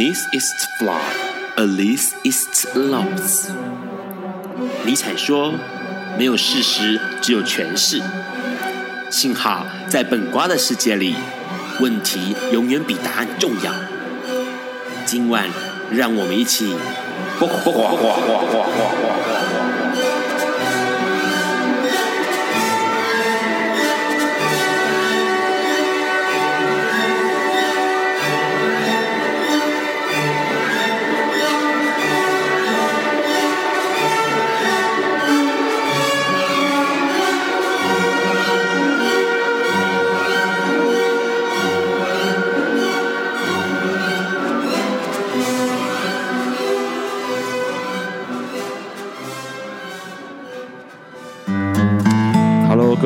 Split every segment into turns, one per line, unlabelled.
This is flawed, at least it's lost。尼采说：“没有事实，只有诠释。”幸好在本瓜的世界里，问题永远比答案重要。今晚，让我们一起。
各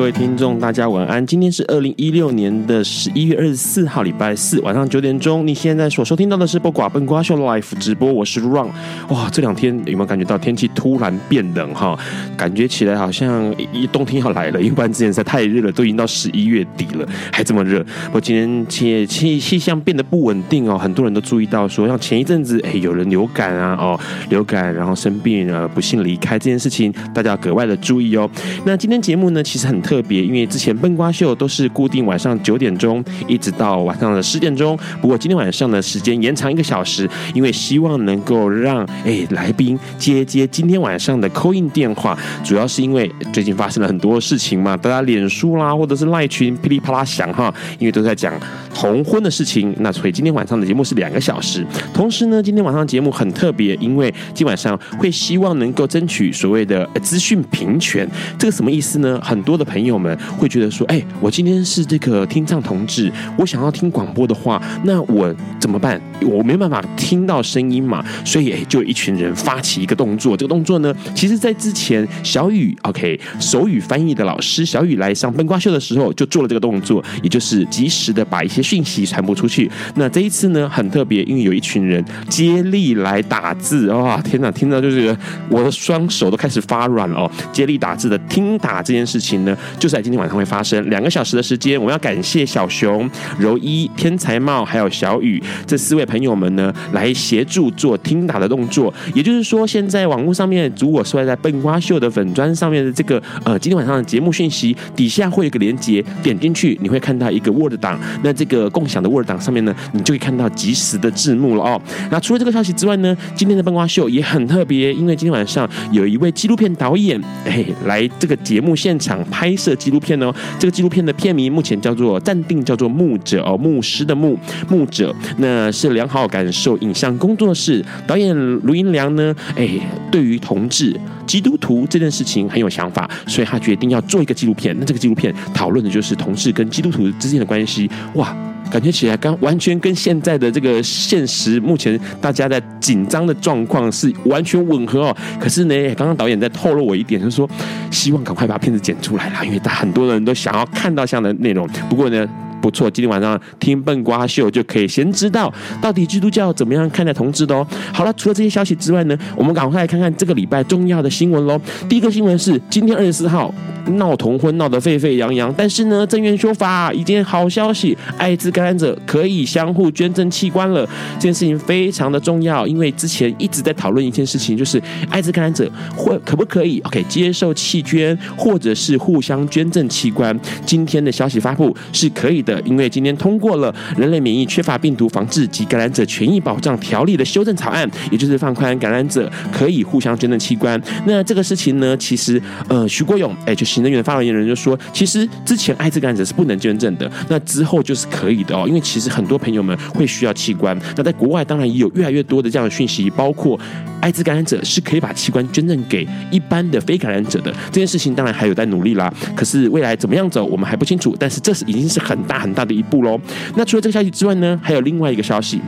各位听众，大家晚安。今天是二零一六年的十一月二十四号，礼拜四晚上九点钟。你现在所收听到的是播寡笨瓜秀 Live 直播，我是 Ron。哇，这两天有没有感觉到天气突然变冷哈？感觉起来好像一冬天要来了，因为之前实在太热了，都已经到十一月底了，还这么热。不过今天气气气象变得不稳定哦，很多人都注意到说，像前一阵子哎有人流感啊哦流感，然后生病呃不幸离开这件事情，大家要格外的注意哦。那今天节目呢，其实很。特特别，因为之前笨瓜秀都是固定晚上九点钟，一直到晚上的十点钟。不过今天晚上的时间延长一个小时，因为希望能够让哎来宾接接今天晚上的 coin 电话。主要是因为最近发生了很多事情嘛，大家脸书啦或者是赖群噼里啪啦响哈，因为都在讲同婚的事情。那所以今天晚上的节目是两个小时。同时呢，今天晚上节目很特别，因为今晚上会希望能够争取所谓的资讯平权。这个什么意思呢？很多的。朋友朋友们会觉得说：“哎，我今天是这个听障同志，我想要听广播的话，那我怎么办？我没办法听到声音嘛，所以哎，就有一群人发起一个动作。这个动作呢，其实在之前小雨 OK 手语翻译的老师小雨来上笨瓜秀的时候，就做了这个动作，也就是及时的把一些讯息传播出去。那这一次呢，很特别，因为有一群人接力来打字，哇，天哪，听到就是我的双手都开始发软了哦。接力打字的听打这件事情呢。就在今天晚上会发生两个小时的时间，我们要感谢小熊、柔一、天才帽还有小雨这四位朋友们呢，来协助做听打的动作。也就是说，现在网络上面，如果是在笨瓜秀的粉砖上面的这个呃，今天晚上的节目讯息底下会有个连接，点进去你会看到一个 Word 档。那这个共享的 Word 档上面呢，你就会看到即时的字幕了哦。那除了这个消息之外呢，今天的笨瓜秀也很特别，因为今天晚上有一位纪录片导演哎来这个节目现场拍摄。这纪录片呢，这个纪录片的片名目前叫做暂定叫做牧者哦，牧师的牧牧者，那是良好感受影像工作室导演卢英良呢，哎，对于同志基督徒这件事情很有想法，所以他决定要做一个纪录片。那这个纪录片讨论的就是同志跟基督徒之间的关系，哇。感觉起来，刚完全跟现在的这个现实，目前大家在紧张的状况是完全吻合哦。可是呢，刚刚导演在透露我一点，就是说希望赶快把片子剪出来啦，因为他很多人都想要看到这样的内容。不过呢。不错，今天晚上听笨瓜秀就可以先知道到底基督教怎么样看待同志的哦。好了，除了这些消息之外呢，我们赶快来看看这个礼拜重要的新闻喽。第一个新闻是今天二十四号闹同婚闹得沸沸扬扬，但是呢，正院说法一件好消息，艾滋感染者可以相互捐赠器官了。这件事情非常的重要，因为之前一直在讨论一件事情，就是艾滋感染者会可不可以 OK 接受器捐或者是互相捐赠器官。今天的消息发布是可以的。因为今天通过了《人类免疫缺乏病毒防治及感染者权益保障条例》的修正草案，也就是放宽感染者可以互相捐赠器官。那这个事情呢，其实呃，徐国勇哎，就行政院的发言人就说，其实之前艾滋感染者是不能捐赠的，那之后就是可以的哦。因为其实很多朋友们会需要器官，那在国外当然也有越来越多的这样的讯息，包括艾滋感染者是可以把器官捐赠给一般的非感染者的。这件事情当然还有待努力啦，可是未来怎么样走，我们还不清楚。但是这是已经是很大。很大的一步喽。那除了这个消息之外呢，还有另外一个消息。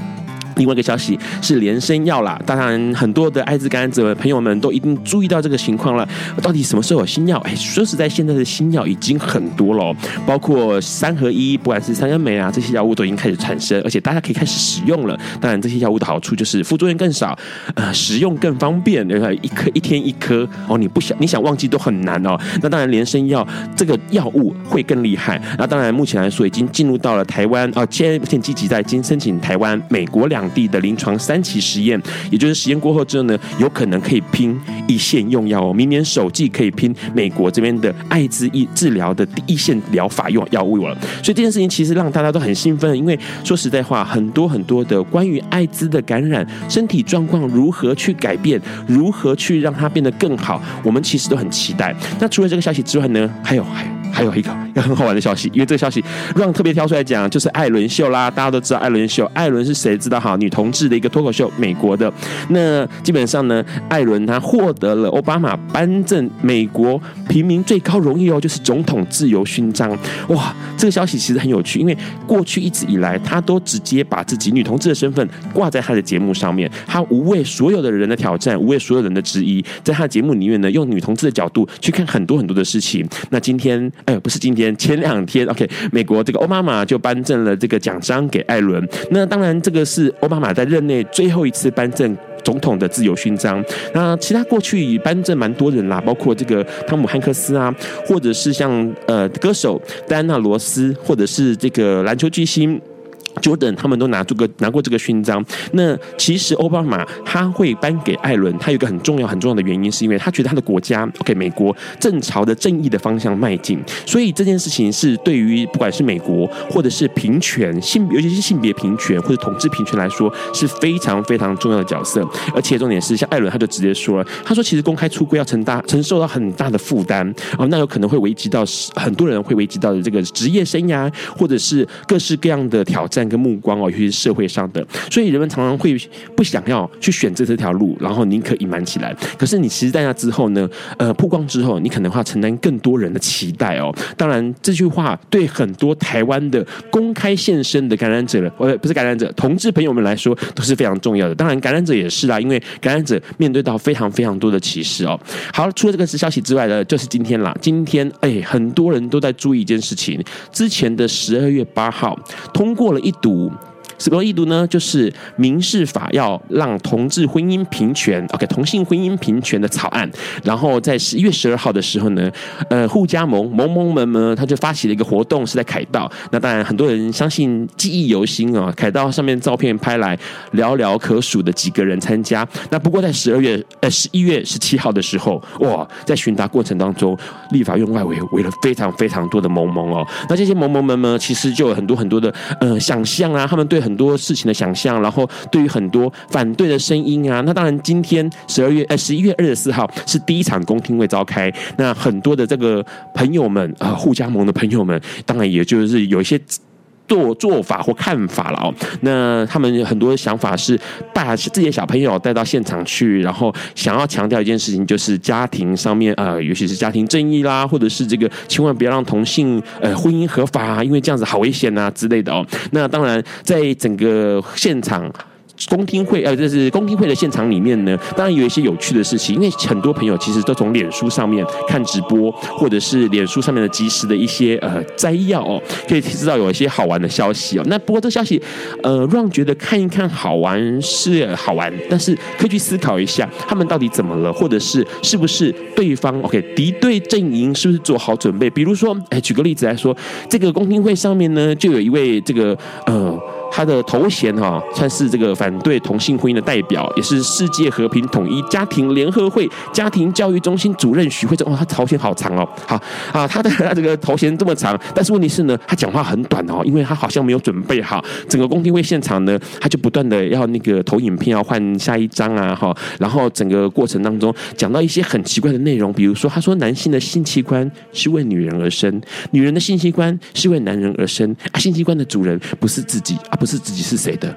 另外一个消息是连生药啦，当然很多的艾滋感染者朋友们都一定注意到这个情况了。到底什么时候有新药？哎，说实在，现在的新药已经很多了，包括三合一，不管是三恩美啊，这些药物都已经开始产生，而且大家可以开始使用了。当然，这些药物的好处就是副作用更少，呃，使用更方便，对吧？一颗一天一颗哦，你不想你想忘记都很难哦。那当然，连生药这个药物会更厉害。那当然，目前来说已经进入到了台湾啊，现在目前积极在经申请台湾、美国两。地的临床三期实验，也就是实验过后之后呢，有可能可以拼一线用药哦。明年首季可以拼美国这边的艾滋医治疗的第一线疗法用药物了。所以这件事情其实让大家都很兴奋，因为说实在话，很多很多的关于艾滋的感染，身体状况如何去改变，如何去让它变得更好，我们其实都很期待。那除了这个消息之外呢，还有还。还有一个一个很好玩的消息，因为这个消息让特别挑出来讲，就是艾伦秀啦。大家都知道艾伦秀，艾伦是谁？知道哈？女同志的一个脱口秀，美国的。那基本上呢，艾伦他获得了奥巴马颁赠美国平民最高荣誉哦，就是总统自由勋章。哇，这个消息其实很有趣，因为过去一直以来，他都直接把自己女同志的身份挂在他的节目上面，他无畏所有的人的挑战，无畏所有人的质疑，在他的节目里面呢，用女同志的角度去看很多很多的事情。那今天。哎，不是今天，前两天，OK，美国这个奥巴马就颁赠了这个奖章给艾伦。那当然，这个是奥巴马在任内最后一次颁赠总统的自由勋章。那其他过去颁赠蛮多人啦，包括这个汤姆汉克斯啊，或者是像呃歌手戴安娜罗斯，或者是这个篮球巨星。乔丹他们都拿这个拿过这个勋章。那其实奥巴马他会颁给艾伦，他有一个很重要很重要的原因，是因为他觉得他的国家 OK 美国正朝着正义的方向迈进。所以这件事情是对于不管是美国或者是平权性，尤其是性别平权或者统治平权来说，是非常非常重要的角色。而且重点是，像艾伦他就直接说了，他说其实公开出柜要承担承受到很大的负担哦，那有可能会危及到很多人会危及到的这个职业生涯，或者是各式各样的挑战。跟目光哦，尤其是社会上的，所以人们常常会不想要去选择这条路，然后宁可隐瞒起来。可是你其实在那之后呢，呃，曝光之后，你可能会要承担更多人的期待哦。当然，这句话对很多台湾的公开现身的感染者，呃，不是感染者，同志朋友们来说都是非常重要的。当然，感染者也是啦，因为感染者面对到非常非常多的歧视哦。好，除了这个消息之外呢，就是今天啦。今天哎，很多人都在注意一件事情，之前的十二月八号通过了一。读什么意读呢？就是民事法要让同志婚姻平权，OK，同性婚姻平权的草案。然后在十一月十二号的时候呢，呃，互加盟萌萌们呢，他就发起了一个活动，是在凯道。那当然，很多人相信记忆犹新啊，凯道上面照片拍来寥寥可数的几个人参加。那不过在十二月呃十一月十七号的时候，哇，在询答过程当中，立法院外围围了非常非常多的萌萌哦。那这些萌萌们呢，其实就有很多很多的呃想象啊，他们对。很多事情的想象，然后对于很多反对的声音啊，那当然今天十二月呃十一月二十四号是第一场公听会召开，那很多的这个朋友们啊，互加盟的朋友们，当然也就是有一些做做法或看法了哦。那他们很多想法是把自己的小朋友带到现场去，然后想要强调一件事情，就是家庭上面啊，尤其是家庭正义啦，或者是这个千万不要让同性呃婚姻合法啊，因为这样子好危险啊之类的哦。那当然，在整个现场。公听会，呃，这是公听会的现场里面呢，当然有一些有趣的事情，因为很多朋友其实都从脸书上面看直播，或者是脸书上面的即时的一些呃摘要哦，可以知道有一些好玩的消息哦。那不过这消息，呃让觉得看一看好玩是好玩，但是可以去思考一下，他们到底怎么了，或者是是不是对方 OK 敌对阵营是不是做好准备？比如说，哎，举个例子来说，这个公听会上面呢，就有一位这个呃。他的头衔哈，算是这个反对同性婚姻的代表，也是世界和平统一家庭联合会家庭教育中心主任许慧珍。哦，他头衔好长哦，好啊，他的他这个头衔这么长，但是问题是呢，他讲话很短哦，因为他好像没有准备好。整个公听会现场呢，他就不断的要那个投影片要换下一张啊，哈，然后整个过程当中讲到一些很奇怪的内容，比如说他说男性的性器官是为女人而生，女人的性器官是为男人而生，啊，性器官的主人不是自己啊。不是自己是谁的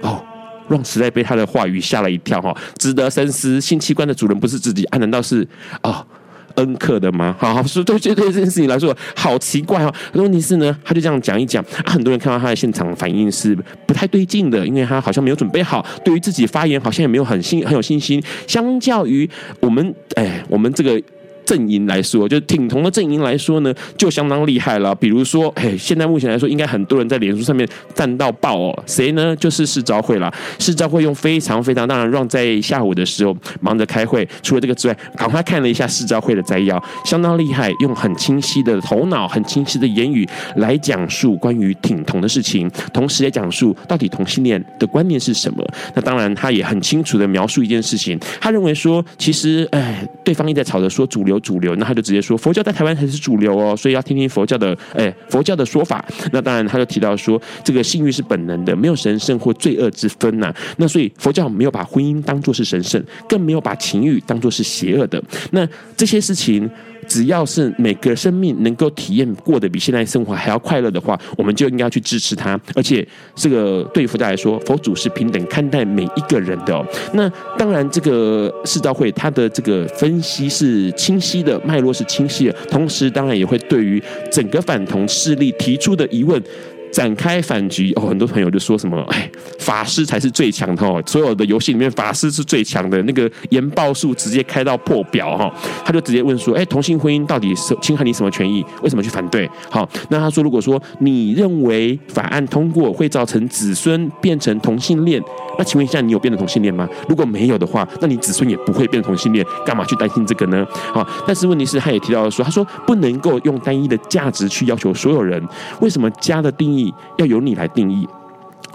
哦，让时代被他的话语吓了一跳哈，值得深思。性器官的主人不是自己啊？难道是哦恩克的吗？好，所以对对这件事情来说，好奇怪哦。问题是呢，他就这样讲一讲，很多人看到他的现场反应是不太对劲的，因为他好像没有准备好，对于自己发言好像也没有很信很有信心。相较于我们，哎，我们这个。阵营来说，就挺同的阵营来说呢，就相当厉害了。比如说，哎，现在目前来说，应该很多人在脸书上面赞到爆哦。谁呢？就是世招会啦。世招会用非常非常，当然让在下午的时候忙着开会，除了这个之外，赶快看了一下世招会的摘要，相当厉害，用很清晰的头脑、很清晰的言语来讲述关于挺同的事情，同时也讲述到底同性恋的观念是什么。那当然，他也很清楚的描述一件事情，他认为说，其实，哎，对方一直在吵着说主流主流，那他就直接说佛教在台湾才是主流哦，所以要听听佛教的，哎，佛教的说法。那当然，他就提到说，这个性欲是本能的，没有神圣或罪恶之分呐、那所以佛教没有把婚姻当作是神圣，更没有把情欲当作是邪恶的。那这些事情。只要是每个生命能够体验过得比现在生活还要快乐的话，我们就应该去支持他。而且，这个对于佛教来说，佛祖是平等看待每一个人的哦。那当然，这个世道会它的这个分析是清晰的，脉络是清晰的，同时当然也会对于整个反同势力提出的疑问。展开反击哦，很多朋友就说什么，哎，法师才是最强的哦，所有的游戏里面法师是最强的，那个研报数直接开到破表哈，他就直接问说，哎，同性婚姻到底是侵害你什么权益？为什么去反对？好，那他说，如果说你认为法案通过会造成子孙变成同性恋，那请问一下，你有变成同性恋吗？如果没有的话，那你子孙也不会变成同性恋，干嘛去担心这个呢？好，但是问题是，他也提到说，他说不能够用单一的价值去要求所有人，为什么家的定义？要由你来定义，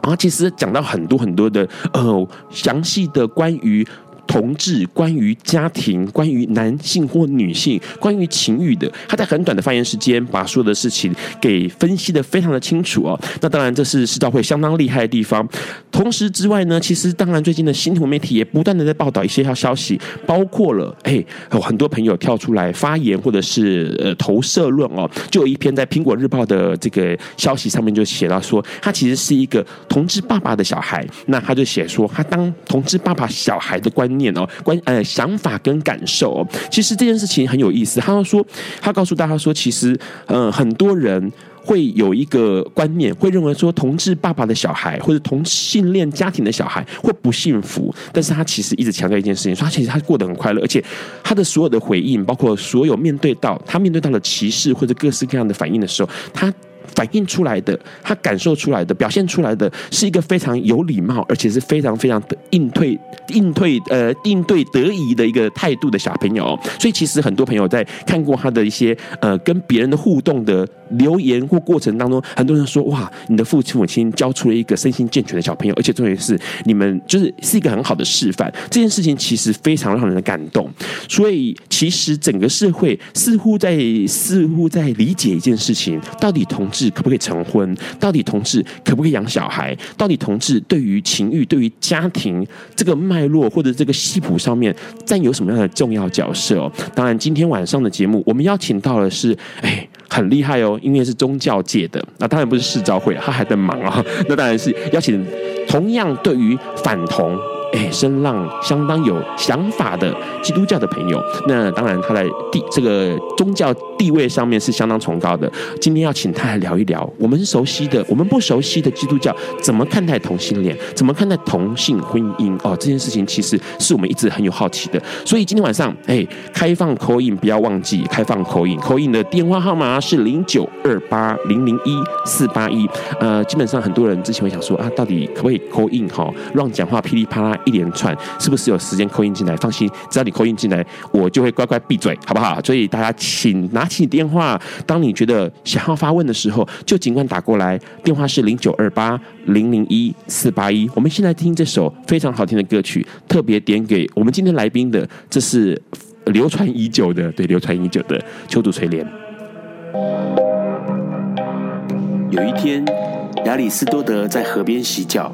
然后其实讲到很多很多的呃详细的关于。同志关于家庭、关于男性或女性、关于情欲的，他在很短的发言时间把所有的事情给分析的非常的清楚哦。那当然，这是世道会相当厉害的地方。同时之外呢，其实当然最近的新闻媒体也不断的在报道一些消息，包括了哎，有很多朋友跳出来发言或者是呃投射论哦。就有一篇在苹果日报的这个消息上面就写到说，他其实是一个同志爸爸的小孩。那他就写说，他当同志爸爸小孩的念哦，关呃想法跟感受哦，其实这件事情很有意思。他说，他告诉大家说，其实呃很多人会有一个观念，会认为说同志爸爸的小孩或者同性恋家庭的小孩会不幸福。但是他其实一直强调一件事情，说他其实他过得很快乐，而且他的所有的回应，包括所有面对到他面对到了歧视或者各式各样的反应的时候，他。反映出来的，他感受出来的，表现出来的是一个非常有礼貌，而且是非常非常的应对、应对呃应对得宜的一个态度的小朋友。所以，其实很多朋友在看过他的一些呃跟别人的互动的留言或过程当中，很多人说：“哇，你的父亲母亲教出了一个身心健全的小朋友，而且重点是你们就是是一个很好的示范。”这件事情其实非常让人感动。所以，其实整个社会似乎在似乎在理解一件事情：到底同志可不可以成婚？到底同志可不可以养小孩？到底同志对于情欲、对于家庭这个脉络或者这个系谱上面占有什么样的重要角色？哦，当然，今天晚上的节目我们邀请到的是，哎，很厉害哦，因为是宗教界的，那当然不是世昭会，他还在忙啊。那当然是邀请同样对于反同。哎，声浪相当有想法的基督教的朋友，那当然他在地这个宗教地位上面是相当崇高的。今天要请他来聊一聊，我们熟悉的、我们不熟悉的基督教怎么看待同性恋，怎么看待同性婚姻？哦，这件事情其实是我们一直很有好奇的。所以今天晚上，哎，开放口音不要忘记开放口音。口音的电话号码是零九二八零零一四八一。呃，基本上很多人之前会想说啊，到底可不可以口音哈，让讲话噼里啪啦。一连串是不是有时间扣音进来？放心，只要你扣音进来，我就会乖乖闭嘴，好不好？所以大家请拿起电话，当你觉得想要发问的时候，就尽管打过来。电话是零九二八零零一四八一。我们现在听这首非常好听的歌曲，特别点给我们今天来宾的，这是流传已久的，对，流传已久的《秋竹垂帘》。
有一天，亚里斯多德在河边洗脚。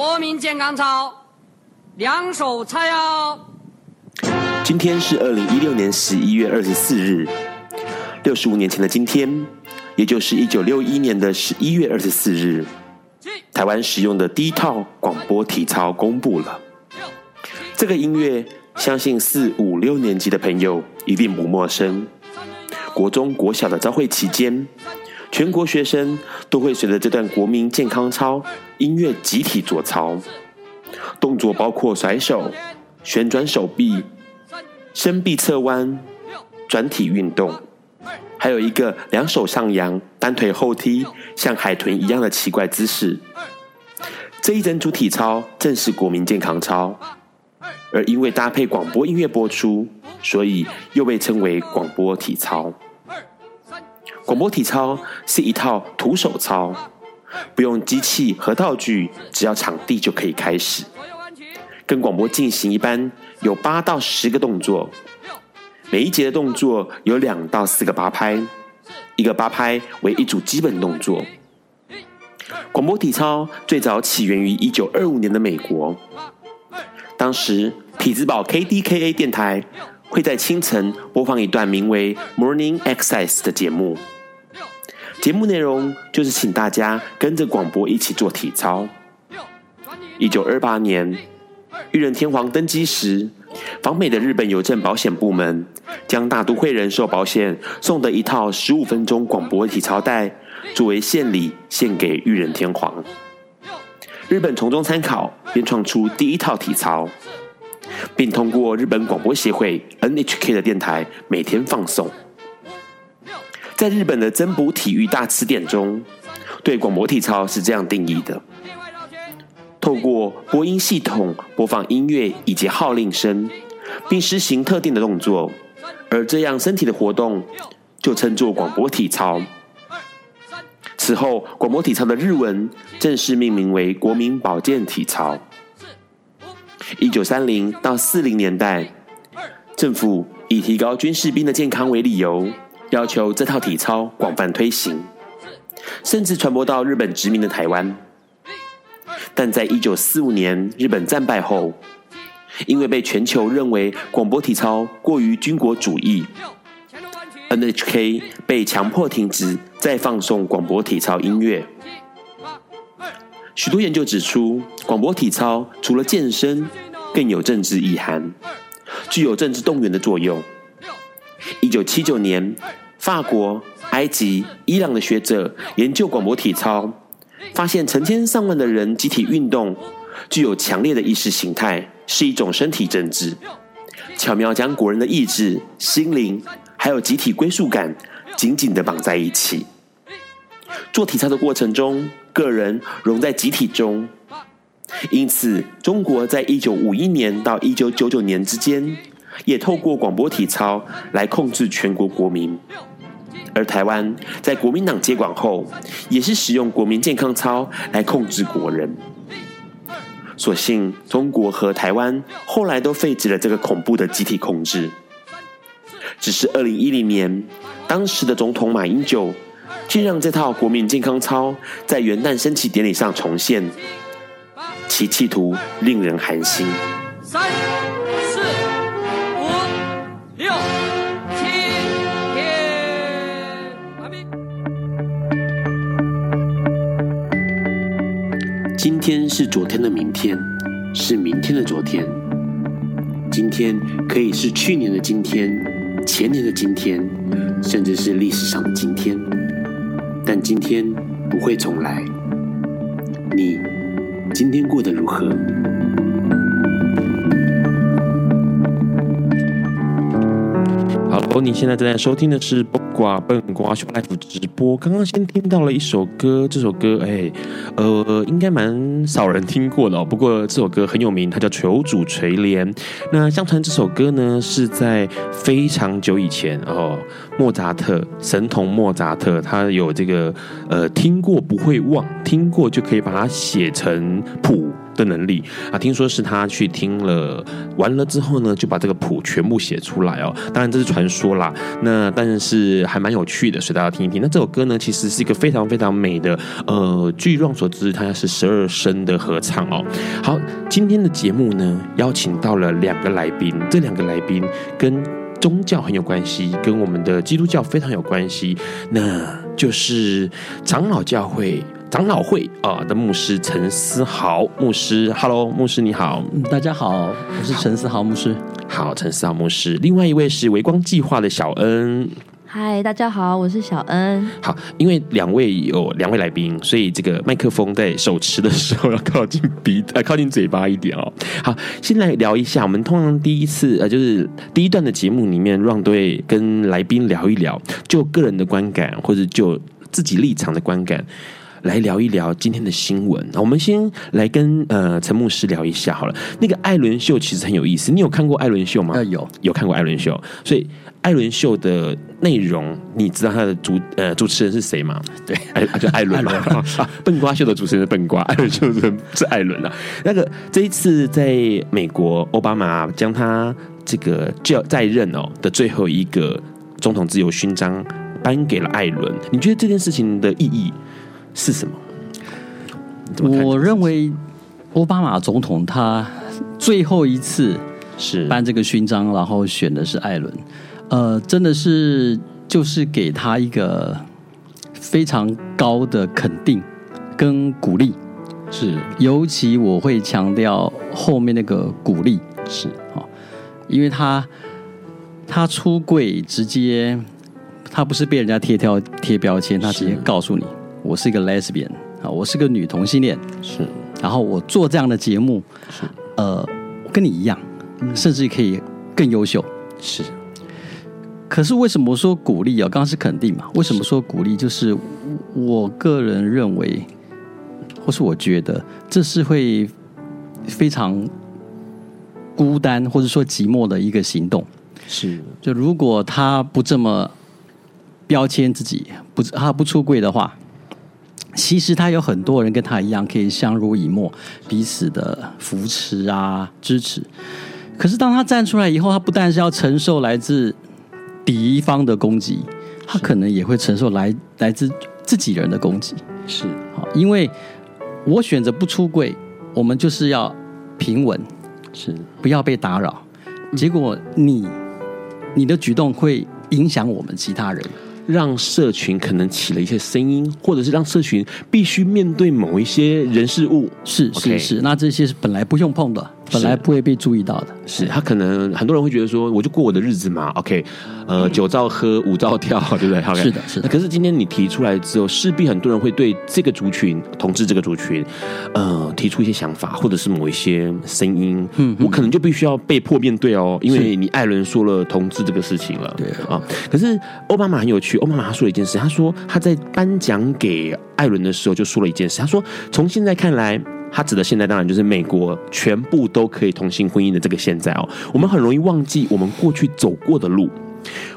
国民健康操，两手叉腰。
今天是二零一六年十一月二十四日，六十五年前的今天，也就是一九六一年的十一月二十四日，台湾使用的第一套广播体操公布了。这个音乐，相信四五六年级的朋友一定不陌生。国中、国小的朝会期间，全国学生都会随着这段国民健康操音乐集体做操，动作包括甩手、旋转手臂。伸臂侧弯、转体运动，还有一个两手上扬、单腿后踢，像海豚一样的奇怪姿势。这一整组体操正是国民健康操，而因为搭配广播音乐播出，所以又被称为广播体操。广播体操是一套徒手操，不用机器和道具，只要场地就可以开始。跟广播进行一般，有八到十个动作，每一节的动作有两到四个八拍，一个八拍为一组基本动作。广播体操最早起源于一九二五年的美国，当时匹兹堡 KDKA 电台会在清晨播放一段名为 Morning Exercise 的节目，节目内容就是请大家跟着广播一起做体操。一九二八年。裕仁天皇登基时，访美的日本邮政保险部门将大都会人寿保险送的一套十五分钟广播体操带作为献礼献给裕仁天皇。日本从中参考，编创出第一套体操，并通过日本广播协会 NHK 的电台每天放送。在日本的增补体育大词典中，对广播体操是这样定义的。透过播音系统播放音乐以及号令声，并施行特定的动作，而这样身体的活动就称作广播体操。此后，广播体操的日文正式命名为国民保健体操。一九三零到四零年代，政府以提高军士兵的健康为理由，要求这套体操广泛推行，甚至传播到日本殖民的台湾。但在一九四五年日本战败后，因为被全球认为广播体操过于军国主义，NHK 被强迫停止再放送广播体操音乐。许多研究指出，广播体操除了健身，更有政治意涵，具有政治动员的作用。一九七九年，法国、埃及、伊朗的学者研究广播体操。发现成千上万的人集体运动，具有强烈的意识形态，是一种身体政治，巧妙将国人的意志、心灵还有集体归属感紧紧地绑在一起。做体操的过程中，个人融在集体中，因此中国在一九五一年到一九九九年之间，也透过广播体操来控制全国国民。而台湾在国民党接管后，也是使用国民健康操来控制国人。所幸中国和台湾后来都废止了这个恐怖的集体控制。只是二零一零年，当时的总统马英九却让这套国民健康操在元旦升旗典礼上重现，其企图令人寒心。今天是昨天的明天，是明天的昨天。今天可以是去年的今天，前年的今天，甚至是历史上的今天。但今天不会重来。你今天过得如何？好，你现在正在收听的是。挂笨瓜秀 Life 直播，刚刚先听到了一首歌，这首歌哎，呃，应该蛮少人听过的。不过这首歌很有名，它叫《求主垂怜》。那相传这首歌呢，是在非常久以前哦，莫扎特神童莫扎特，他有这个呃听过不会忘，听过就可以把它写成谱。的能力啊。听说是他去听了完了之后呢，就把这个谱全部写出来哦。当然这是传说啦，那但是还蛮有趣的，所以大家听一听。那这首歌呢，其实是一个非常非常美的，呃，据我所知，它是十二声的合唱哦。好，今天的节目呢，邀请到了两个来宾，这两个来宾跟宗教很有关系，跟我们的基督教非常有关系，那就是长老教会。长老会啊的牧师陈思豪牧师，Hello，牧师你好，
大家好，我是陈思豪牧师。
好，陈思豪牧师。另外一位是微光计划的小恩，
嗨，大家好，我是小恩。
好，因为两位有两位来宾，所以这个麦克风在手持的时候要靠近鼻 呃靠近嘴巴一点哦。好，先来聊一下，我们通常第一次呃就是第一段的节目里面，让对跟来宾聊一聊，就个人的观感或者就自己立场的观感。来聊一聊今天的新闻。我们先来跟呃陈牧师聊一下好了。那个艾伦秀其实很有意思，你有看过艾伦秀吗？
呃，有，
有看过艾伦秀。所以艾伦秀的内容，你知道他的主呃主持人是谁吗？
对，
艾就艾伦嘛。啊，笨瓜秀的主持人是笨瓜，艾伦秀是是艾伦啊。那个这一次在美国，奥巴马将他这个就在任哦的最后一个总统自由勋章颁给了艾伦。你觉得这件事情的意义？是什么？
我认为，奥巴马总统他最后一次是颁这个勋章，然后选的是艾伦，呃，真的是就是给他一个非常高的肯定跟鼓励。是，尤其我会强调后面那个鼓励是啊，因为他他出柜直接，他不是被人家贴条贴标签，他直接告诉你。我是一个 lesbian 啊，我是个女同性恋，是。然后我做这样的节目，是。呃，跟你一样，甚至可以更优秀，是。可是为什么说鼓励啊？刚刚是肯定嘛？为什么说鼓励？就是我个人认为，或是我觉得，这是会非常孤单或者说寂寞的一个行动。是。就如果他不这么标签自己，不他不出柜的话。其实他有很多人跟他一样，可以相濡以沫，彼此的扶持啊、支持。可是当他站出来以后，他不但是要承受来自敌方的攻击，他可能也会承受来来自自己人的攻击。是，好，因为我选择不出柜，我们就是要平稳，是不要被打扰。结果你你的举动会影响我们其他人。
让社群可能起了一些声音，或者是让社群必须面对某一些人事物，
是是是，那这些是本来不用碰的。本来不会被注意到的，
是他可能很多人会觉得说，我就过我的日子嘛，OK，呃，酒照喝，舞照跳，对不对？Okay?
是的，是的。
可是今天你提出来之后，势必很多人会对这个族群，同志这个族群，呃，提出一些想法，或者是某一些声音，嗯，我可能就必须要被迫面对哦，因为你艾伦说了同志这个事情了，对啊。可是奥巴马很有趣，奥巴马他说了一件事，他说他在颁奖给艾伦的时候就说了一件事，他说从现在看来。他指的现在当然就是美国全部都可以同性婚姻的这个现在哦，我们很容易忘记我们过去走过的路，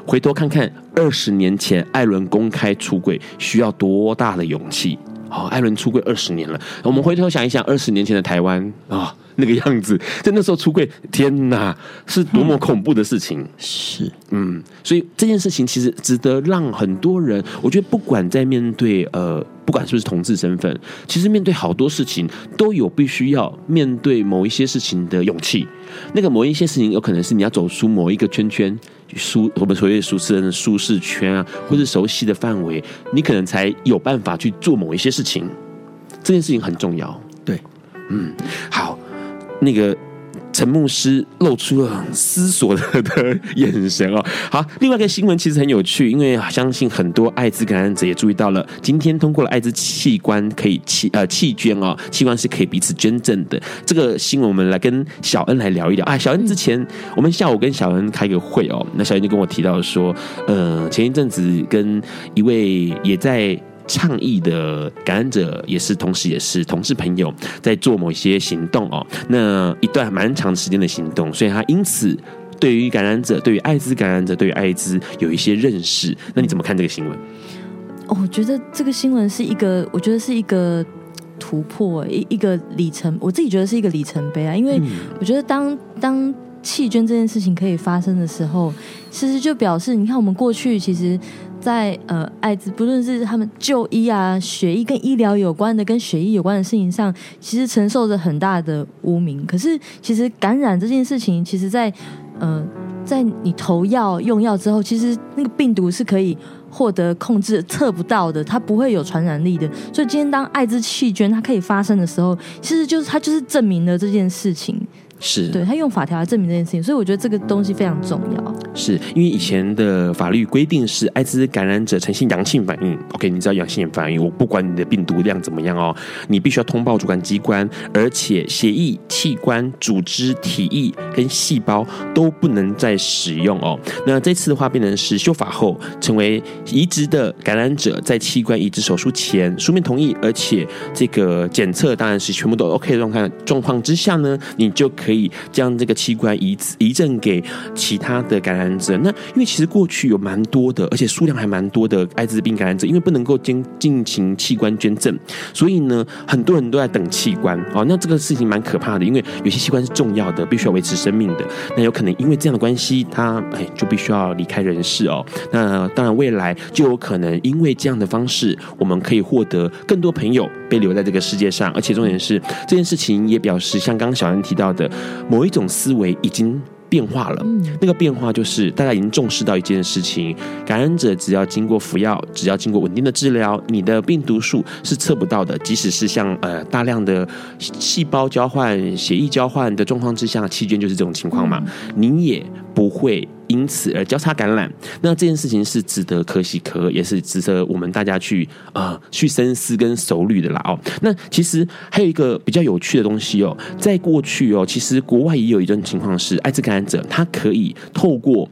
回头看看二十年前艾伦公开出轨需要多大的勇气。好，艾伦出柜二十年了，我们回头想一想二十年前的台湾啊。那个样子，在那时候出柜，天哪，是多么恐怖的事情！嗯、是，嗯，所以这件事情其实值得让很多人，我觉得不管在面对呃，不管是不是同志身份，其实面对好多事情都有必须要面对某一些事情的勇气。那个某一些事情，有可能是你要走出某一个圈圈，舒我们所谓舒适人的舒适圈啊，或是熟悉的范围，你可能才有办法去做某一些事情。这件事情很重要。对，嗯，好。那个陈牧师露出了思索的的眼神哦。好，另外一个新闻其实很有趣，因为相信很多艾滋感染者也注意到了，今天通过了艾滋器官可以器呃器捐哦，器官是可以彼此捐赠的。这个新闻我们来跟小恩来聊一聊啊。小恩之前我们下午跟小恩开个会哦，那小恩就跟我提到说，呃，前一阵子跟一位也在。倡议的感染者也是，同时也是同事朋友，在做某一些行动哦。那一段蛮长时间的行动，所以他因此对于感染者、对于艾滋感染者、对于艾滋有一些认识。那你怎么看这个新闻？
哦，我觉得这个新闻是一个，我觉得是一个突突破，一一个里程，我自己觉得是一个里程碑啊。因为我觉得当当弃捐这件事情可以发生的时候，其实就表示，你看我们过去其实。在呃，艾滋不论是他们就医啊、血液跟医疗有关的、跟血液有关的事情上，其实承受着很大的污名。可是，其实感染这件事情，其实在呃，在你投药用药之后，其实那个病毒是可以获得控制、测不到的，它不会有传染力的。所以，今天当艾滋弃捐它可以发生的时候，其实就是它就是证明了这件事情。
是，
对，他用法条来证明这件事情，所以我觉得这个东西非常重要。
是因为以前的法律规定是艾滋感染者呈现阳性反应，OK，你知道阳性反应，我不管你的病毒量怎么样哦，你必须要通报主管机关，而且血液、器官、组织、体液跟细胞都不能再使用哦。那这次的话，变成是修法后，成为移植的感染者在器官移植手术前书面同意，而且这个检测当然是全部都 OK 的状态状况之下呢，你就可可以将这个器官移移赠给其他的感染者。那因为其实过去有蛮多的，而且数量还蛮多的艾滋病感染者，因为不能够进进行器官捐赠，所以呢，很多人都在等器官。哦，那这个事情蛮可怕的，因为有些器官是重要的，必须要维持生命的。那有可能因为这样的关系，他哎就必须要离开人世哦。那当然未来就有可能因为这样的方式，我们可以获得更多朋友被留在这个世界上，而且重点是这件事情也表示，像刚刚小恩提到的。某一种思维已经变化了，那个变化就是大家已经重视到一件事情：感染者只要经过服药，只要经过稳定的治疗，你的病毒数是测不到的。即使是像呃大量的细胞交换、血液交换的状况之下，期间就是这种情况嘛，你也不会。因此而交叉感染，那这件事情是值得可喜可贺，也是值得我们大家去啊去深思跟熟虑的啦哦。那其实还有一个比较有趣的东西哦，在过去哦，其实国外也有一种情况是，艾滋感染者他可以透过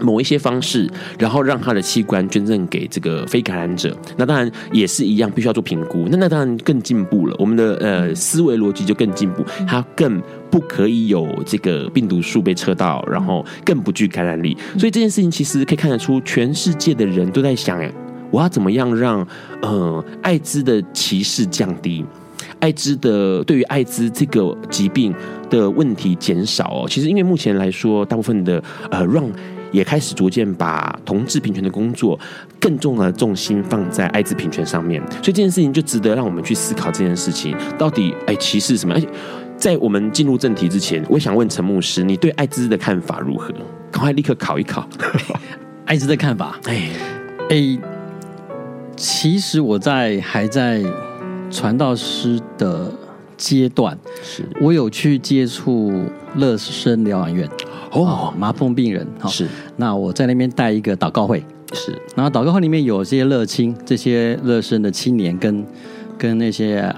某一些方式，然后让他的器官捐赠给这个非感染者。那当然也是一样，必须要做评估。那那当然更进步了，我们的呃思维逻辑就更进步，它更。不可以有这个病毒数被测到，然后更不具感染力。所以这件事情其实可以看得出，全世界的人都在想：哎我要怎么样让呃艾滋的歧视降低，艾滋的对于艾滋这个疾病的问题减少哦。其实因为目前来说，大部分的呃让也开始逐渐把同志平权的工作更重的重心放在艾滋平权上面，所以这件事情就值得让我们去思考这件事情到底哎歧视什么？而且。在我们进入正题之前，我想问陈牧师，你对艾滋的看法如何？赶快立刻考一考。
艾滋的看法，哎哎，其实我在还在传道师的阶段，是我有去接触乐生疗养院哦，麻风病人是。那我在那边带一个祷告会，是。然后祷告会里面有些乐青，这些乐生的青年跟跟那些。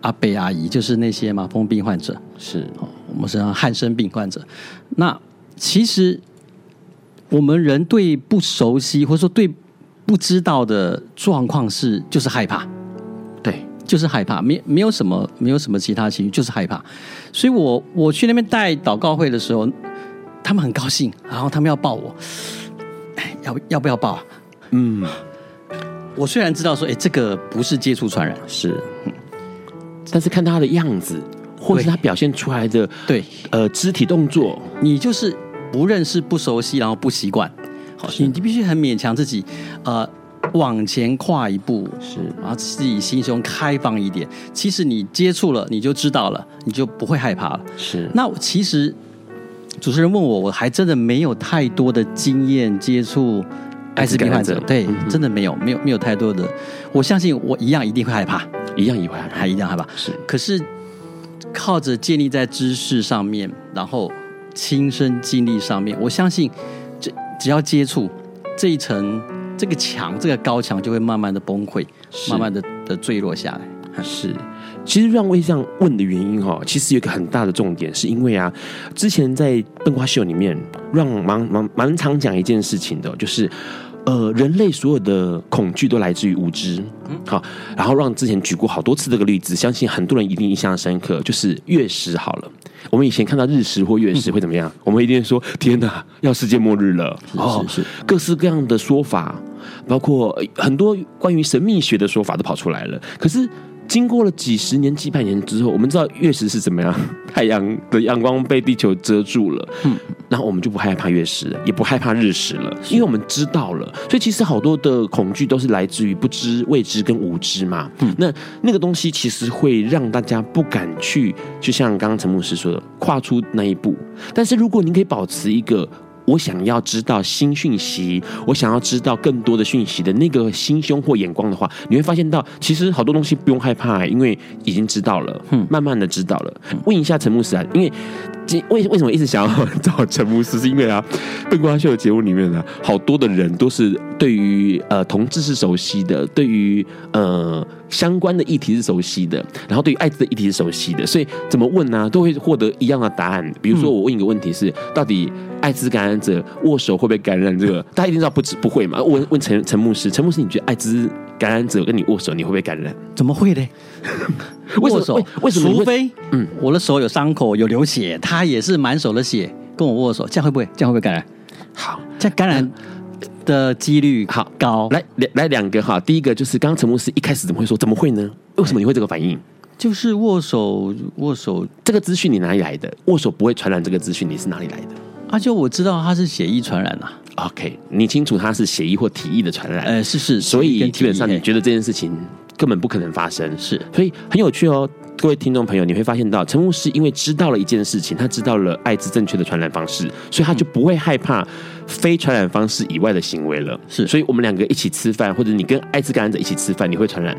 阿伯阿姨就是那些麻风病患者，是哦，我们是汉生病患者。那其实我们人对不熟悉或者说对不知道的状况是就是害怕，对，就是害怕，没没有什么没有什么其他情绪，就是害怕。所以我我去那边带祷告会的时候，他们很高兴，然后他们要抱我，要要不要抱？嗯，我虽然知道说，哎，这个不是接触传染，是。
但是看他的样子，或者是他表现出来的对呃肢体动作，
你就是不认识、不熟悉，然后不习惯，好，你你必须很勉强自己，呃，往前跨一步，是，然后自己心胸开放一点。其实你接触了，你就知道了，你就不会害怕了。是。那其实主持人问我，我还真的没有太多的经验接触艾滋病患者，对，真的没有，没有，没有太多的。我相信我一样一定会害怕。一样也会害还一样害怕，是。可是靠着建立在知识上面，然后亲身经历上面，我相信，这只要接触这一层这个墙，这个高墙就会慢慢的崩溃，慢慢的的坠落下来。
是。其实让我这样问的原因哈，其实有一个很大的重点，是因为啊，之前在笨瓜秀里面，让蛮蛮蛮常讲一件事情的，就是。呃，人类所有的恐惧都来自于无知，好，然后让之前举过好多次这个例子，相信很多人一定印象深刻，就是月食好了。我们以前看到日食或月食会怎么样？我们一定说天哪，要世界末日了。哦，是是，各式各样的说法，包括很多关于神秘学的说法都跑出来了。可是经过了几十年、几百年之后，我们知道月食是怎么样，太阳的阳光被地球遮住了，嗯，然后我们就不害怕月食了，也不害怕日食了，因为我们知道了。所以其实好多的恐惧都是来自于不知、未知跟无知嘛。嗯，那那个东西其实会让大家不敢去，就像刚刚陈牧师说的，跨出那一步。但是如果你可以保持一个。我想要知道新讯息，我想要知道更多的讯息的那个心胸或眼光的话，你会发现到其实好多东西不用害怕，因为已经知道了，嗯，慢慢的知道了。问一下陈牧师啊，因为。为为什么一直想要找陈牧师？是因为啊，笨瓜秀的节目里面呢，好多的人都是对于呃同志是熟悉的，对于呃相关的议题是熟悉的，然后对于艾滋的议题是熟悉的，所以怎么问呢，都会获得一样的答案。比如说，我问一个问题是，到底艾滋感染者握手会不会感染？这个大家一定知道不不会嘛？问问陈陈牧师，陈牧师，你觉得艾滋感染者跟你握手，你会不会感染？
怎么会呢？握手？为什么？除非嗯，我的手有伤口有流血，他也是满手的血跟我握手，这样会不会？这样会不会感染？
好，
这样感染的几率好高。
来两来两个哈，第一个就是刚刚陈牧师一开始怎么会说？怎么会呢？为什么你会这个反应？
就是握手握手
这个资讯你哪里来的？握手不会传染这个资讯，你是哪里来的？
啊，就我知道他是血液传染啊。
OK，你清楚他是血液或体液的传染？
呃，是是，
所以基本上你觉得这件事情。根本不可能发生，
是，
所以很有趣哦，各位听众朋友，你会发现到陈牧师因为知道了一件事情，他知道了艾滋正确的传染方式，所以他就不会害怕非传染方式以外的行为了。
是，
所以我们两个一起吃饭，或者你跟艾滋感染者一起吃饭，你会传染？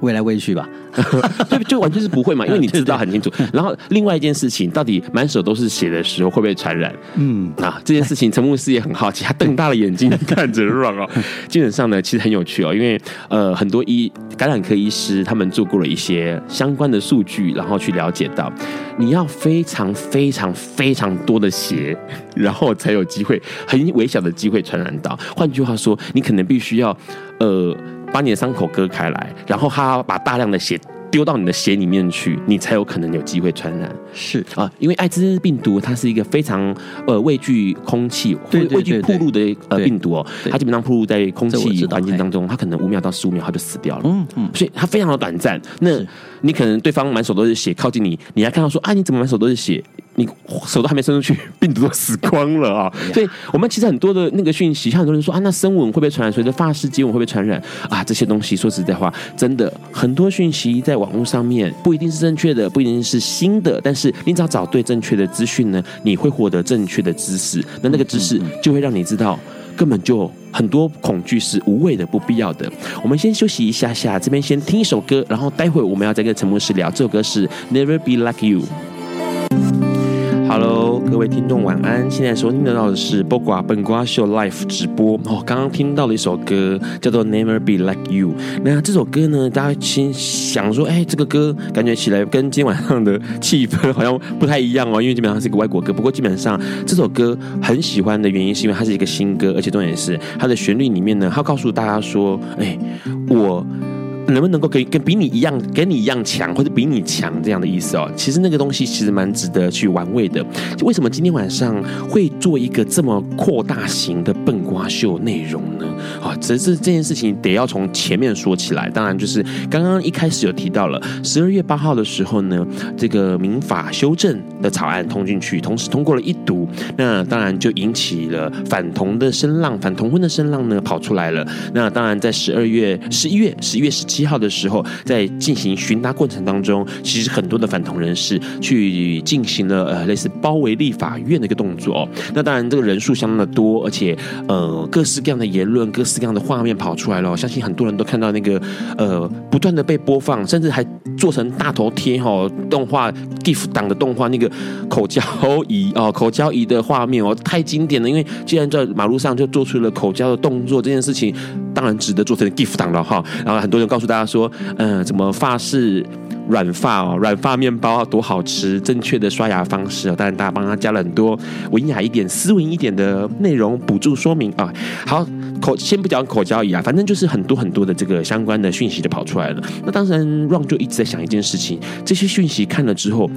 喂来喂去吧，
就，就完全是不会嘛，因为你知道很清楚。然后另外一件事情，到底满手都是血的时候会不会传染？嗯，啊，这件事情陈牧师也很好奇，他瞪大了眼睛看着 Ron 哦。基本上呢，其实很有趣哦，因为呃，很多医感染科医师他们做过了一些相关的数据，然后去了解到，你要非常非常非常多的血，然后才有机会很微小的机会传染到。换句话说，你可能必须要呃。把你的伤口割开来，然后他把大量的血丢到你的血里面去，你才有可能有机会传染。
是
啊，因为艾滋病毒它是一个非常呃畏惧空气、畏畏惧暴露的呃病毒哦，它基本上暴露在空气环境当中，它可能五秒到十五秒它就死掉了。嗯嗯，所以它非常的短暂。那你可能对方满手都是血，靠近你，你还看到说啊，你怎么满手都是血？你手都还没伸出去，病毒都死光了啊！所以，我们其实很多的那个讯息，像很多人说啊，那声纹会不会传染？随着发式接吻会不会传染？啊，这些东西说实在话，真的很多讯息在网络上面不一定是正确的，不一定是新的。但是，你只要找对正确的资讯呢，你会获得正确的知识。那那个知识就会让你知道，根本就很多恐惧是无谓的、不必要的。我们先休息一下下，这边先听一首歌，然后待会我们要再跟陈牧师聊。这首歌是《Never Be Like You》。Hello，各位听众晚安。现在收听得到的是播瓜笨瓜秀 Live 直播哦。刚刚听到了一首歌，叫做《Never Be Like You》。那这首歌呢，大家先想说，哎，这个歌感觉起来跟今天晚上的气氛好像不太一样哦，因为基本上是一个外国歌。不过基本上这首歌很喜欢的原因，是因为它是一个新歌，而且重点是它的旋律里面呢，它告诉大家说，哎，我。能不能够跟跟比你一样，跟你一样强，或者比你强这样的意思哦？其实那个东西其实蛮值得去玩味的。为什么今天晚上会做一个这么扩大型的笨瓜秀内容呢？啊，只是这件事情得要从前面说起来。当然，就是刚刚一开始有提到了，十二月八号的时候呢，这个民法修正的草案通进去，同时通过了一读，那当然就引起了反同的声浪，反同婚的声浪呢跑出来了。那当然在十二月、十一月、十一月十七。七号的时候，在进行巡答过程当中，其实很多的反同人士去进行了呃类似包围立法院的一个动作。那当然，这个人数相当的多，而且呃各式各样的言论、各式各样的画面跑出来了。相信很多人都看到那个呃不断的被播放，甚至还做成大头贴哈、哦、动画 GIF 档的动画，那个口交仪哦口交仪的画面哦太经典了。因为既然在马路上就做出了口交的动作，这件事情当然值得做成 GIF 档了哈。然后很多人告诉。大家说，嗯、怎么发式软发哦，软发面包多好吃，正确的刷牙方式哦，当然大家帮他加了很多文雅一点、斯文一点的内容补助说明啊。好，口先不讲口交仪啊，反正就是很多很多的这个相关的讯息就跑出来了。那当然，Ron 就一直在想一件事情，这些讯息看了之后。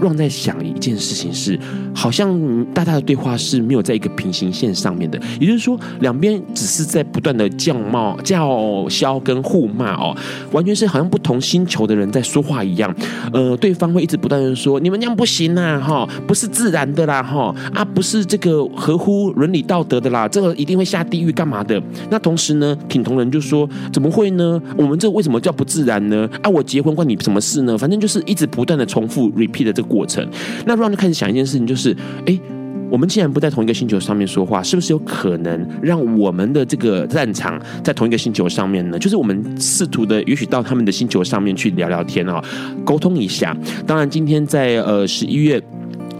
让在想一件事情是，好像大家的对话是没有在一个平行线上面的，也就是说，两边只是在不断的叫骂、叫嚣跟互骂哦，完全是好像不同星球的人在说话一样。呃，对方会一直不断的说：“你们这样不行呐，哈，不是自然的啦，哈，啊，不是这个合乎伦理道德的啦，这个一定会下地狱干嘛的？”那同时呢，挺同人就说：“怎么会呢？我们这为什么叫不自然呢？啊，我结婚关你什么事呢？反正就是一直不断的重复 repeat 的这个过程。”那 Ron 就开始想一件事情，就是，哎，我们既然不在同一个星球上面说话，是不是有可能让我们的这个战场在同一个星球上面呢？就是我们试图的，允许到他们的星球上面去聊聊天啊，沟通一下。当然，今天在呃十一月。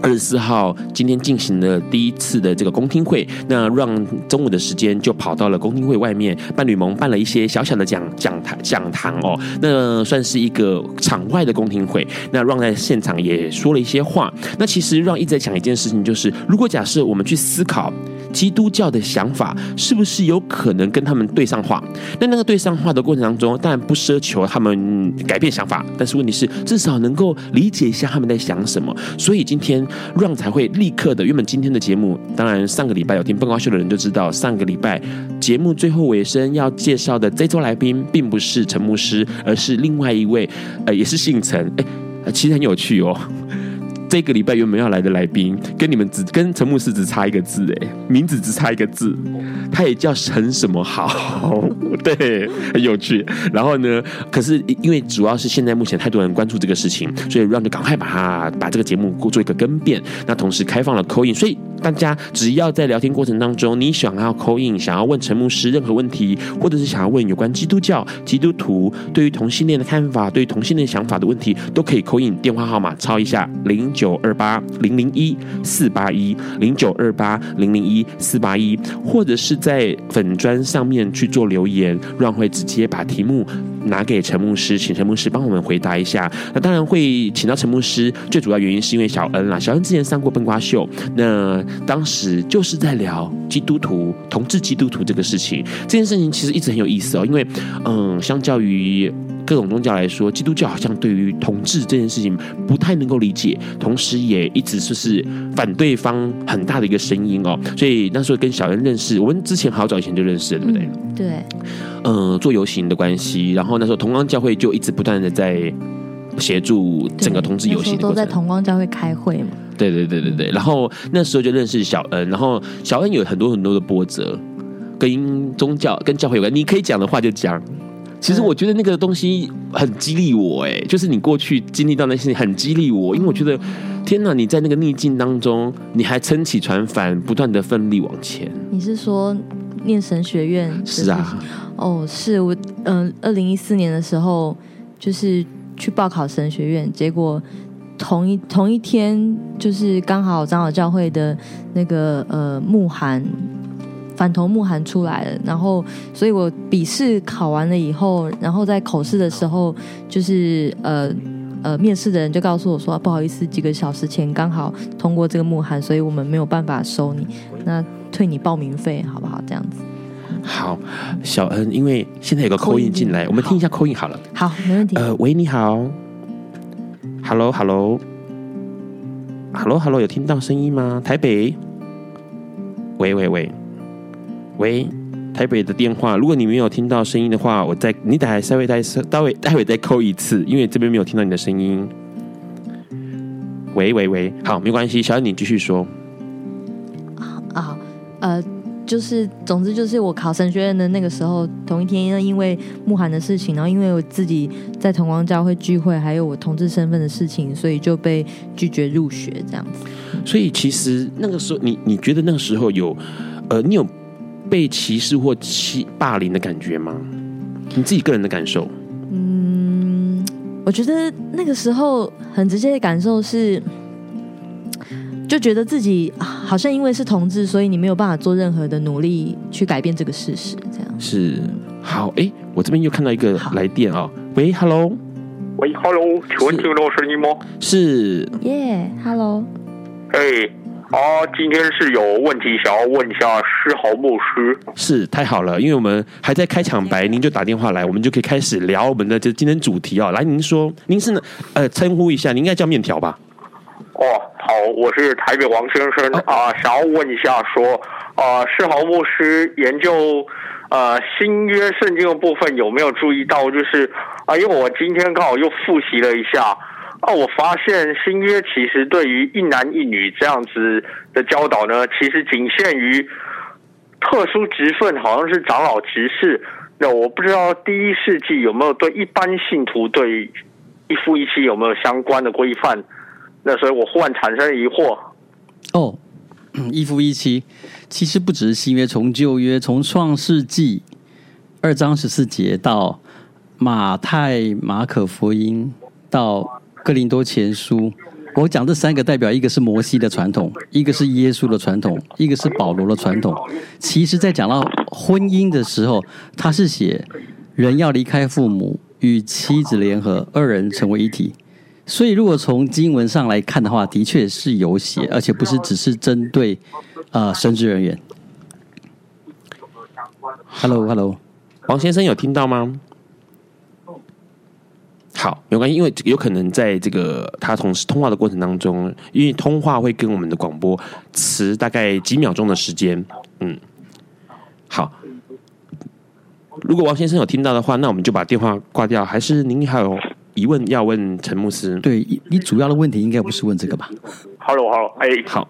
二十四号，今天进行了第一次的这个公听会，那让中午的时间就跑到了公听会外面，伴侣盟办了一些小小的讲讲台讲堂哦，那算是一个场外的公听会。那让在现场也说了一些话。那其实让一直在讲一件事情，就是如果假设我们去思考。基督教的想法是不是有可能跟他们对上话？那那个对上话的过程当中，当然不奢求他们改变想法，但是问题是至少能够理解一下他们在想什么。所以今天 run 才会立刻的，原本今天的节目，当然上个礼拜有听蹦高秀的人就知道，上个礼拜节目最后尾声要介绍的这周来宾，并不是陈牧师，而是另外一位，呃，也是姓陈，哎，其实很有趣哦。这个礼拜原本要来的来宾，跟你们只跟陈牧师只差一个字，哎，名字只差一个字，他也叫陈什么好，对，很有趣。然后呢，可是因为主要是现在目前太多人关注这个事情，所以让就赶快把它把这个节目做一个更变。那同时开放了 call in，所以大家只要在聊天过程当中，你想要 call in，想要问陈牧师任何问题，或者是想要问有关基督教、基督徒对于同性恋的看法、对于同性恋想法的问题，都可以 call in，电话号码抄一下零。九二八零零一四八一零九二八零零一四八一，或者是在粉砖上面去做留言，让会直接把题目拿给陈牧师，请陈牧师帮我们回答一下。那当然会请到陈牧师，最主要原因是因为小恩啦。小恩之前上过笨瓜秀，那当时就是在聊基督徒同志基督徒这个事情。这件事情其实一直很有意思哦，因为嗯，相较于。各种宗教来说，基督教好像对于同志这件事情不太能够理解，同时也一直就是反对方很大的一个声音哦。所以那时候跟小恩认识，我们之前好早以前就认识了，对不对？
嗯、对。
嗯，做游行的关系，然后那时候同光教会就一直不断的在协助整个同志游行
都在同光教会开会嘛。
对对对对对。然后那时候就认识小恩，然后小恩有很多很多的波折，跟宗教跟教会有关，你可以讲的话就讲。其实我觉得那个东西很激励我，哎，就是你过去经历到那些很激励我，因为我觉得，天哪，你在那个逆境当中，你还撑起船帆，不断的奋力往前。
你是说念神学院？
是啊，
哦，是我，嗯，二零一四年的时候，就是去报考神学院，结果同一同一天，就是刚好长老教会的那个呃慕函。反同慕函出来了，然后，所以我笔试考完了以后，然后在口试的时候，就是呃呃，面试的人就告诉我说，不好意思，几个小时前刚好通过这个慕函，所以我们没有办法收你，那退你报名费，好不好？这样子。
好，小恩，因为现在有个 call in 进来，我们听一下 call in 好了。
好，没问题。
呃，喂，你好，Hello，Hello，Hello，Hello，有听到声音吗？台北，喂喂喂。喂，台北的电话，如果你没有听到声音的话，我再你等下稍微待待会待会再扣一次，因为这边没有听到你的声音。喂喂喂，好，没关系，小恩你继续说。
啊，呃，就是，总之就是我考神学院的那个时候，同一天，因为慕寒的事情，然后因为我自己在同光教会聚会，还有我同志身份的事情，所以就被拒绝入学这样子。
所以其实那个时候，你你觉得那个时候有，呃，你有。被歧视或欺霸凌的感觉吗？你自己个人的感受？
嗯，我觉得那个时候很直接的感受是，就觉得自己好像因为是同志，所以你没有办法做任何的努力去改变这个事实。这样
是好。哎，我这边又看到一个来电啊、哦！喂，Hello，
喂，Hello，请问听到声音吗？
是，
耶、yeah,，Hello，
哎。Hey. 啊，今天是有问题想要问一下施豪牧师。
是太好了，因为我们还在开场白，您就打电话来，我们就可以开始聊我们的这今天主题哦。来，您说，您是呢？呃，称呼一下，您应该叫面条吧？
哦，好，我是台北王先生啊，想要问一下说，说啊，世豪牧师研究呃新约圣经的部分有没有注意到，就是啊，因为我今天刚好又复习了一下啊，我发现新约其实对于一男一女这样子的教导呢，其实仅限于特殊职分，好像是长老执事。那我不知道第一世纪有没有对一般信徒对一夫一妻有没有相关的规范？那所以我忽然产生疑惑。
哦，一夫一妻，其实不只是新约，从旧约，从创世纪二章十四节到马太、马可福音到克林多前书，我讲这三个代表，一个是摩西的传统，一个是耶稣的传统，一个是保罗的传统。其实，在讲到婚姻的时候，他是写人要离开父母，与妻子联合，二人成为一体。所以，如果从经文上来看的话，的确是有写，而且不是只是针对呃神职人员。Hello，Hello，
王先生有听到吗？好，没关系，因为有可能在这个他同时通话的过程当中，因为通话会跟我们的广播迟大概几秒钟的时间。嗯，好，如果王先生有听到的话，那我们就把电话挂掉。还是您还有？疑问要问陈牧师，
对，你主要的问题应该不是问这个吧
？Hello，Hello，哎，
好，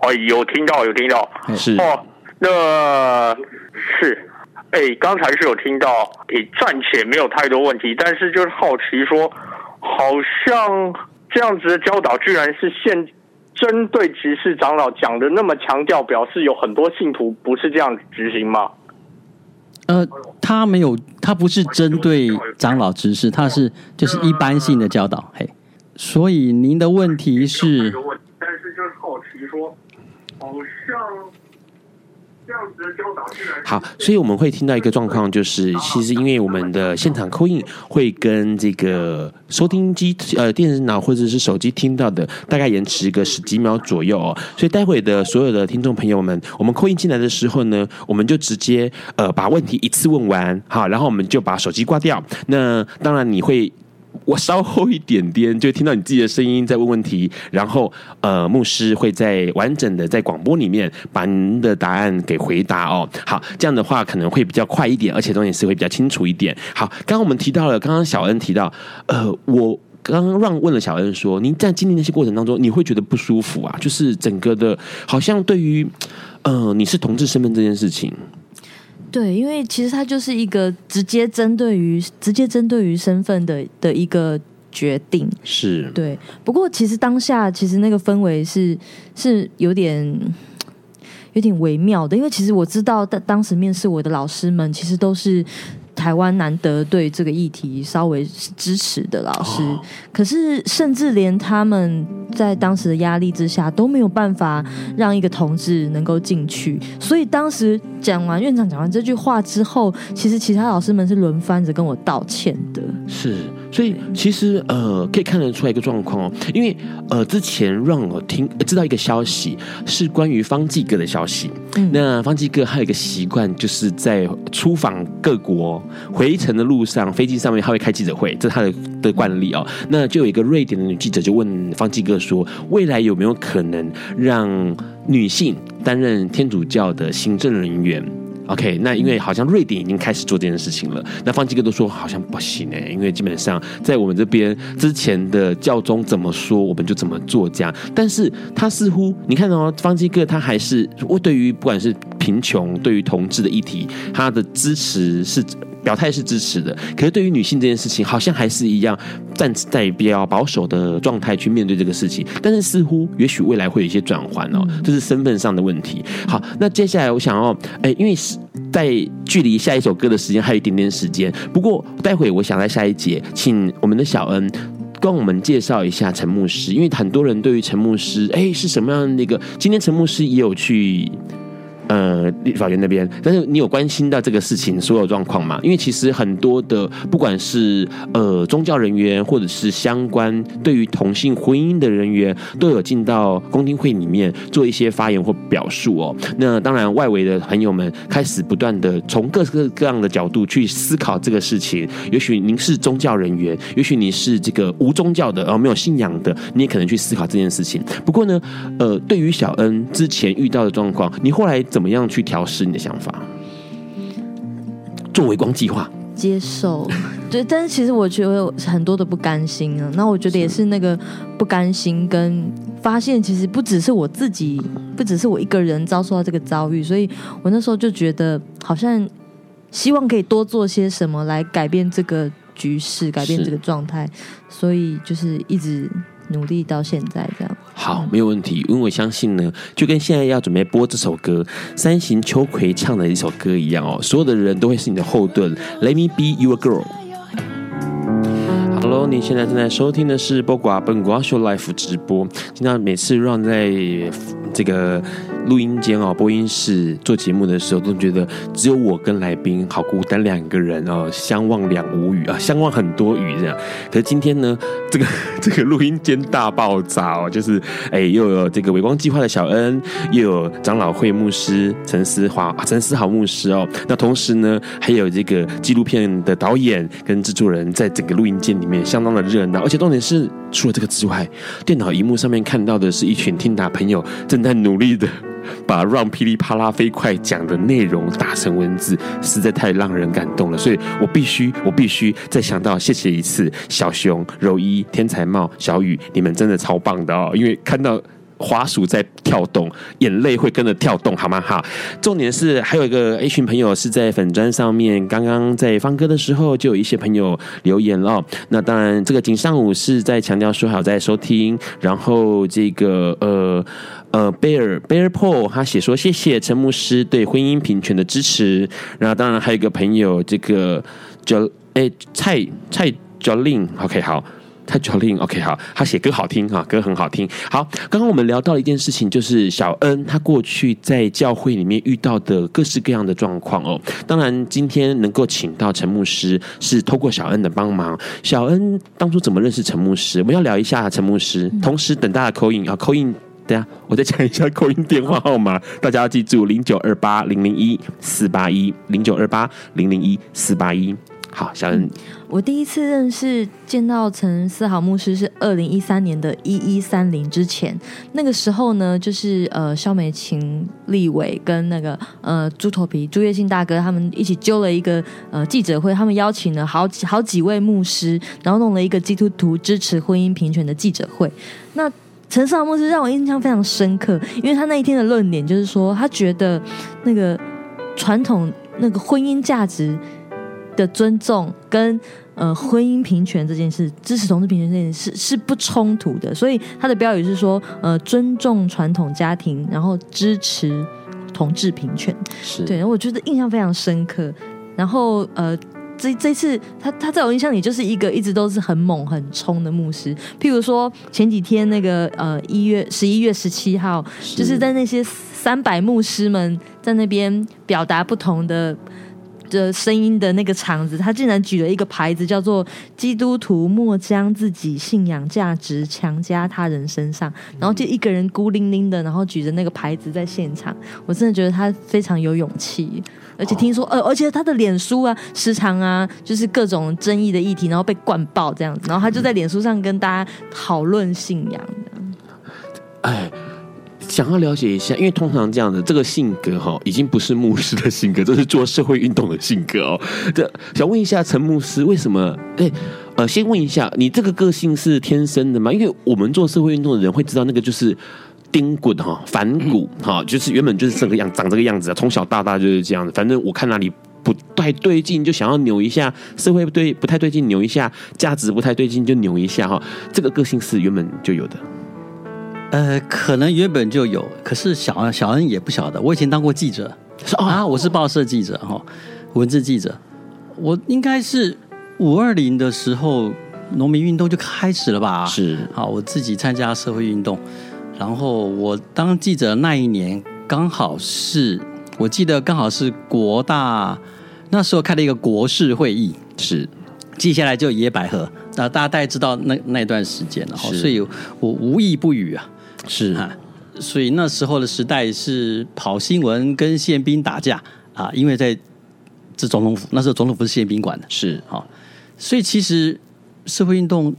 哦，有听到，有听到，
是
哦，那是，哎，刚才是有听到，哎，暂且没有太多问题，但是就是好奇说，好像这样子的教导居然是现针对执事长老讲的那么强调，表示有很多信徒不是这样子执行吗？
呃，他没有，他不是针对长老执事，他是就是一般性的教导。嘿，所以您的问题是，
但是就是好奇说，好像。
好，所以我们会听到一个状况，就是其实因为我们的现场 call in 会跟这个收听机呃电脑或者是手机听到的大概延迟个十几秒左右哦，所以待会的所有的听众朋友们，我们 call in 进来的时候呢，我们就直接呃把问题一次问完，好，然后我们就把手机挂掉。那当然你会。我稍后一点点就听到你自己的声音在问问题，然后呃，牧师会在完整的在广播里面把您的答案给回答哦。好，这样的话可能会比较快一点，而且重点是会比较清楚一点。好，刚刚我们提到了，刚刚小恩提到，呃，我刚刚让问了小恩说，您在经历那些过程当中，你会觉得不舒服啊？就是整个的，好像对于呃你是同志身份这件事情。
对，因为其实它就是一个直接针对于直接针对于身份的的一个决定，
是
对。不过其实当下其实那个氛围是是有点有点微妙的，因为其实我知道当当时面试我的老师们其实都是。台湾难得对这个议题稍微支持的老师，哦、可是甚至连他们在当时的压力之下都没有办法让一个同志能够进去。所以当时讲完院长讲完这句话之后，其实其他老师们是轮番着跟我道歉的。
是，所以其实呃可以看得出来一个状况哦，因为呃之前让我听知道一个消息是关于方济各的消息。嗯、那方济各还有一个习惯，就是在出访各国。回程的路上，飞机上面他会开记者会，这是他的的惯例哦。那就有一个瑞典的女记者就问方济各说：“未来有没有可能让女性担任天主教的行政人员？”OK，那因为好像瑞典已经开始做这件事情了，那方济哥都说好像不行哎，因为基本上在我们这边之前的教宗怎么说，我们就怎么做这样。但是他似乎你看哦，方济哥他还是我对于不管是贫穷，对于同志的议题，他的支持是。表态是支持的，可是对于女性这件事情，好像还是一样站在比较保守的状态去面对这个事情。但是似乎，也许未来会有一些转换哦，这是身份上的问题。好，那接下来我想要，哎，因为是在距离下一首歌的时间还有一点点时间，不过待会我想在下一节，请我们的小恩跟我们介绍一下陈牧师，因为很多人对于陈牧师，哎，是什么样的一个？今天陈牧师也有去。呃立法院那边，但是你有关心到这个事情所有状况吗？因为其实很多的不管是呃宗教人员或者是相关对于同性婚姻的人员，都有进到公听会里面做一些发言或表述哦。那当然，外围的朋友们开始不断的从各个各样的角度去思考这个事情。也许您是宗教人员，也许你是这个无宗教的，然后没有信仰的，你也可能去思考这件事情。不过呢，呃，对于小恩之前遇到的状况，你后来怎么样去调试你的想法？做微光计划，
接受，对，但是其实我觉得有很多的不甘心啊。那我觉得也是那个不甘心，跟发现其实不只是我自己，不只是我一个人遭受到这个遭遇，所以我那时候就觉得好像希望可以多做些什么来改变这个局势，改变这个状态，所以就是一直。努力到现在这样
好，没有问题，因为我相信呢，就跟现在要准备播这首歌，三行秋葵唱的一首歌一样哦，所有的人都会是你的后盾。Let me be your girl。Hello，你现在正在收听的是播瓜本瓜秀 Life 直播。经常每次让在这个。录音间哦，播音室做节目的时候，都觉得只有我跟来宾好孤单两个人哦，相望两无语啊，相望很多语这样。可是今天呢，这个 这个录音间大爆炸哦，就是哎，又有这个微光计划的小恩，又有长老会牧师陈思华、陈思豪牧师哦。那同时呢，还有这个纪录片的导演跟制作人，在整个录音间里面相当的热闹。而且重点是，除了这个之外，电脑荧幕上面看到的是一群听打朋友正在努力的。把让噼里啪啦飞快讲的内容打成文字，实在太让人感动了。所以我必须，我必须再想到谢谢一次小熊、柔一、天才帽、小雨，你们真的超棒的哦！因为看到滑鼠在跳动，眼泪会跟着跳动，好吗？好，重点是还有一个一群朋友是在粉砖上面，刚刚在放歌的时候就有一些朋友留言了。那当然，这个景上午是在强调说好在收听，然后这个呃。呃，贝尔贝尔 Paul 他写说，谢谢陈牧师对婚姻平权的支持。然后当然还有一个朋友，这个叫哎蔡蔡 Jolin，OK 好，蔡 Jolin，OK 好，他写歌好听哈，歌很好听。好，刚刚我们聊到了一件事情，就是小恩他过去在教会里面遇到的各式各样的状况哦。当然今天能够请到陈牧师，是透过小恩的帮忙。小恩当初怎么认识陈牧师？我们要聊一下陈牧师，同时等大家 call in 啊 call in。对啊，我再讲一下扣音电话号码，大家要记住零九二八零零一四八一零九二八零零一四八一。好，小恩，
我第一次认识见到陈思豪牧师是二零一三年的一一三零之前，那个时候呢，就是呃肖美琴立伟跟那个呃猪头皮朱月庆大哥他们一起揪了一个呃记者会，他们邀请了好几好几位牧师，然后弄了一个基督徒支持婚姻平权的记者会，那。陈思豪牧师让我印象非常深刻，因为他那一天的论点就是说，他觉得那个传统那个婚姻价值的尊重跟呃婚姻平权这件事，支持同志平权这件事是不冲突的，所以他的标语是说，呃，尊重传统家庭，然后支持同志平权，
是
对，我觉得印象非常深刻，然后呃。这这次他他在我印象里就是一个一直都是很猛很冲的牧师。譬如说前几天那个呃一月十一月十七号，就是在那些三百牧师们在那边表达不同的的声音的那个场子，他竟然举了一个牌子，叫做“基督徒莫将自己信仰价值强加他人身上”，然后就一个人孤零零的，然后举着那个牌子在现场。我真的觉得他非常有勇气。而且听说，呃，而且他的脸书啊，时常啊，就是各种争议的议题，然后被灌爆这样子，然后他就在脸书上跟大家讨论信仰。
哎，想要了解一下，因为通常这样的这个性格哈，已经不是牧师的性格，这是做社会运动的性格哦。这想问一下陈牧师，为什么？哎，呃，先问一下，你这个个性是天生的吗？因为我们做社会运动的人会知道，那个就是。钉滚哈，反骨哈，就是原本就是这个样，长这个样子啊，从小到大就是这样子。反正我看哪里不太对劲，就想要扭一下；社会不对，不太对劲，扭一下；价值不太对劲，就扭一下哈。这个个性是原本就有的。
呃，可能原本就有，可是小小恩也不晓得。我以前当过记者，说啊，我是报社记者哈，文字记者。我应该是五二零的时候，农民运动就开始了吧？
是，
好，我自己参加社会运动。然后我当记者那一年，刚好是我记得刚好是国大那时候开了一个国事会议，
是
接下来就野百合，那大家大概知道那那段时间了，所以我无意不语啊，
是啊，
所以那时候的时代是跑新闻跟宪兵打架啊，因为在这总统府，那时候总统府是宪兵管的，
是哈，
所以其实社会运动。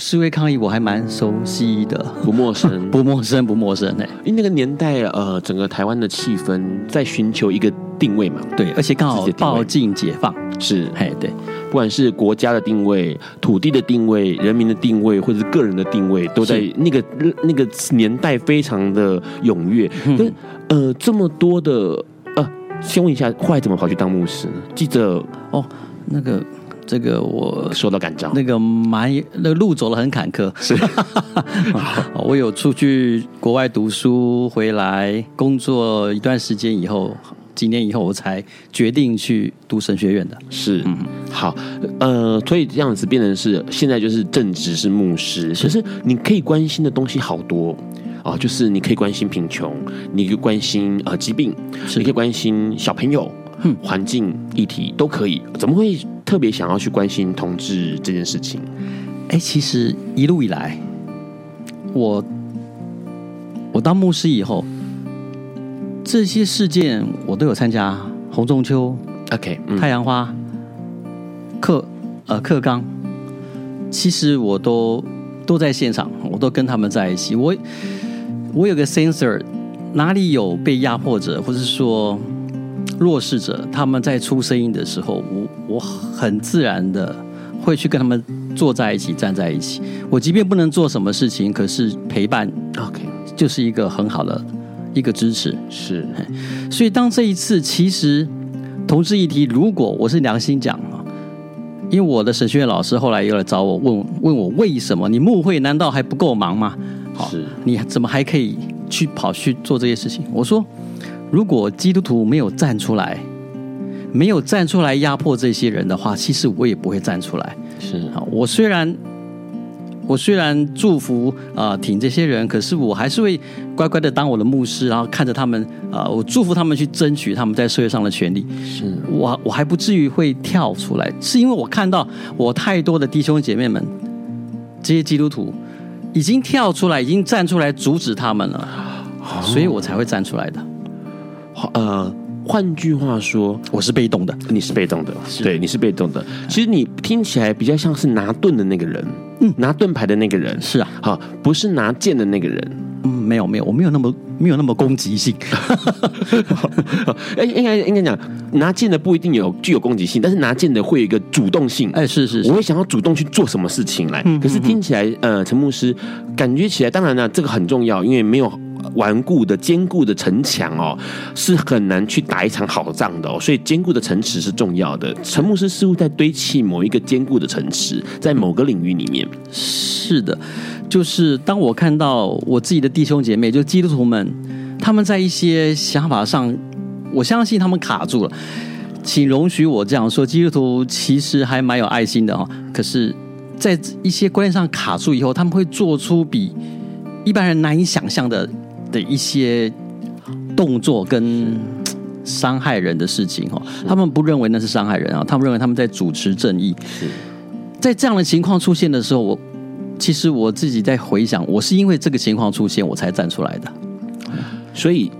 示威抗议我还蛮熟悉的，
不陌生，
不陌生，不陌生哎，
因为那个年代，呃，整个台湾的气氛在寻求一个定位嘛，
对，而且刚好报禁解放，
是，
哎，对，
不管是国家的定位、土地的定位、人民的定位，或者是个人的定位，都在那个那个年代非常的踊跃。跟、嗯、呃，这么多的，呃，先问一下，后来怎么跑去当牧师呢？记者。
哦，那个。这个我
受到感召，
那个蛮那个路走得很坎坷，
是。
我有出去国外读书，回来工作一段时间以后，几年以后我才决定去读神学院的。
是，嗯，好，呃，所以这样子变成是现在就是正职是牧师，其实你可以关心的东西好多。啊，就是你可以关心贫穷，你可以关心呃疾病，你可以关心小朋友。环境议题都可以，怎么会特别想要去关心同志这件事情？
哎，其实一路以来，我我当牧师以后，这些事件我都有参加。洪仲丘
，OK，、
嗯、太阳花，克呃克刚，其实我都都在现场，我都跟他们在一起。我我有个 sensor，哪里有被压迫者，或者说。弱势者，他们在出声音的时候，我我很自然的会去跟他们坐在一起，站在一起。我即便不能做什么事情，可是陪伴，OK，就是一个很好的一个支持。
是，
所以当这一次，其实同志议题，如果我是良心讲啊，因为我的神学院老师后来又来找我问问我为什么你牧会难道还不够忙吗？
是，
你怎么还可以去跑去做这些事情？我说。如果基督徒没有站出来，没有站出来压迫这些人的话，其实我也不会站出来。
是啊，
我虽然我虽然祝福啊、呃、挺这些人，可是我还是会乖乖的当我的牧师，然后看着他们啊、呃，我祝福他们去争取他们在社会上的权利。
是
我我还不至于会跳出来，是因为我看到我太多的弟兄姐妹们，这些基督徒已经跳出来，已经站出来阻止他们了，所以我才会站出来的。
呃，换句话说，
我是被动的，
你是被动的，对，你是被动的。其实你听起来比较像是拿盾的那个人，嗯，拿盾牌的那个人，
是啊，
好，不是拿剑的那个人。
嗯，没有没有，我没有那么没有那么攻击性。
哎，应该应该讲，拿剑的不一定有具有攻击性，但是拿剑的会有一个主动性。
哎，是是，是，
我会想要主动去做什么事情来。可是听起来，呃，陈牧师感觉起来，当然了，这个很重要，因为没有。顽固的、坚固的城墙哦，是很难去打一场好仗的哦。所以，坚固的城池是重要的。陈牧师似乎在堆砌某一个坚固的城池，在某个领域里面。
是的，就是当我看到我自己的弟兄姐妹，就基督徒们，他们在一些想法上，我相信他们卡住了。请容许我这样说，基督徒其实还蛮有爱心的哦。可是，在一些观念上卡住以后，他们会做出比一般人难以想象的。的一些动作跟伤害人的事情哦，他们不认为那是伤害人啊，他们认为他们在主持正义。在这样的情况出现的时候，我其实我自己在回想，我是因为这个情况出现，我才站出来的。
所以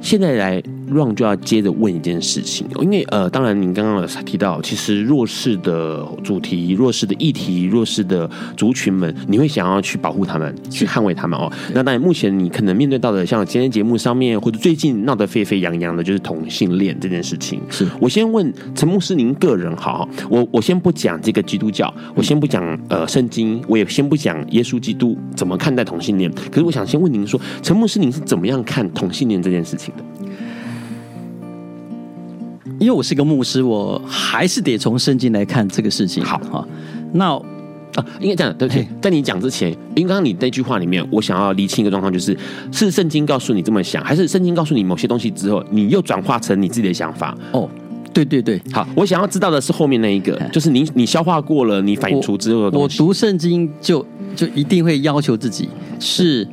现在来。Ron 就要接着问一件事情，因为呃，当然您刚刚有提到，其实弱势的主题、弱势的议题、弱势的族群们，你会想要去保护他们、去捍卫他们哦。那当然，目前你可能面对到的，像今天节目上面或者最近闹得沸沸扬扬的，就是同性恋这件事情。
是
我先问陈牧师，您个人好，我我先不讲这个基督教，我先不讲呃圣经，我也先不讲耶稣基督怎么看待同性恋。可是我想先问您说，陈牧师，您是怎么样看同性恋这件事情的？
因为我是一个牧师，我还是得从圣经来看这个事情。
好
哈，那
啊，应该这样对不对？在你讲之前，因为刚刚你那句话里面，我想要厘清一个状况，就是是圣经告诉你这么想，还是圣经告诉你某些东西之后，你又转化成你自己的想法？
哦，对对对，
好，我想要知道的是后面那一个，就是你你消化过了，你反映出之后的东西。
我，我读圣经就就一定会要求自己是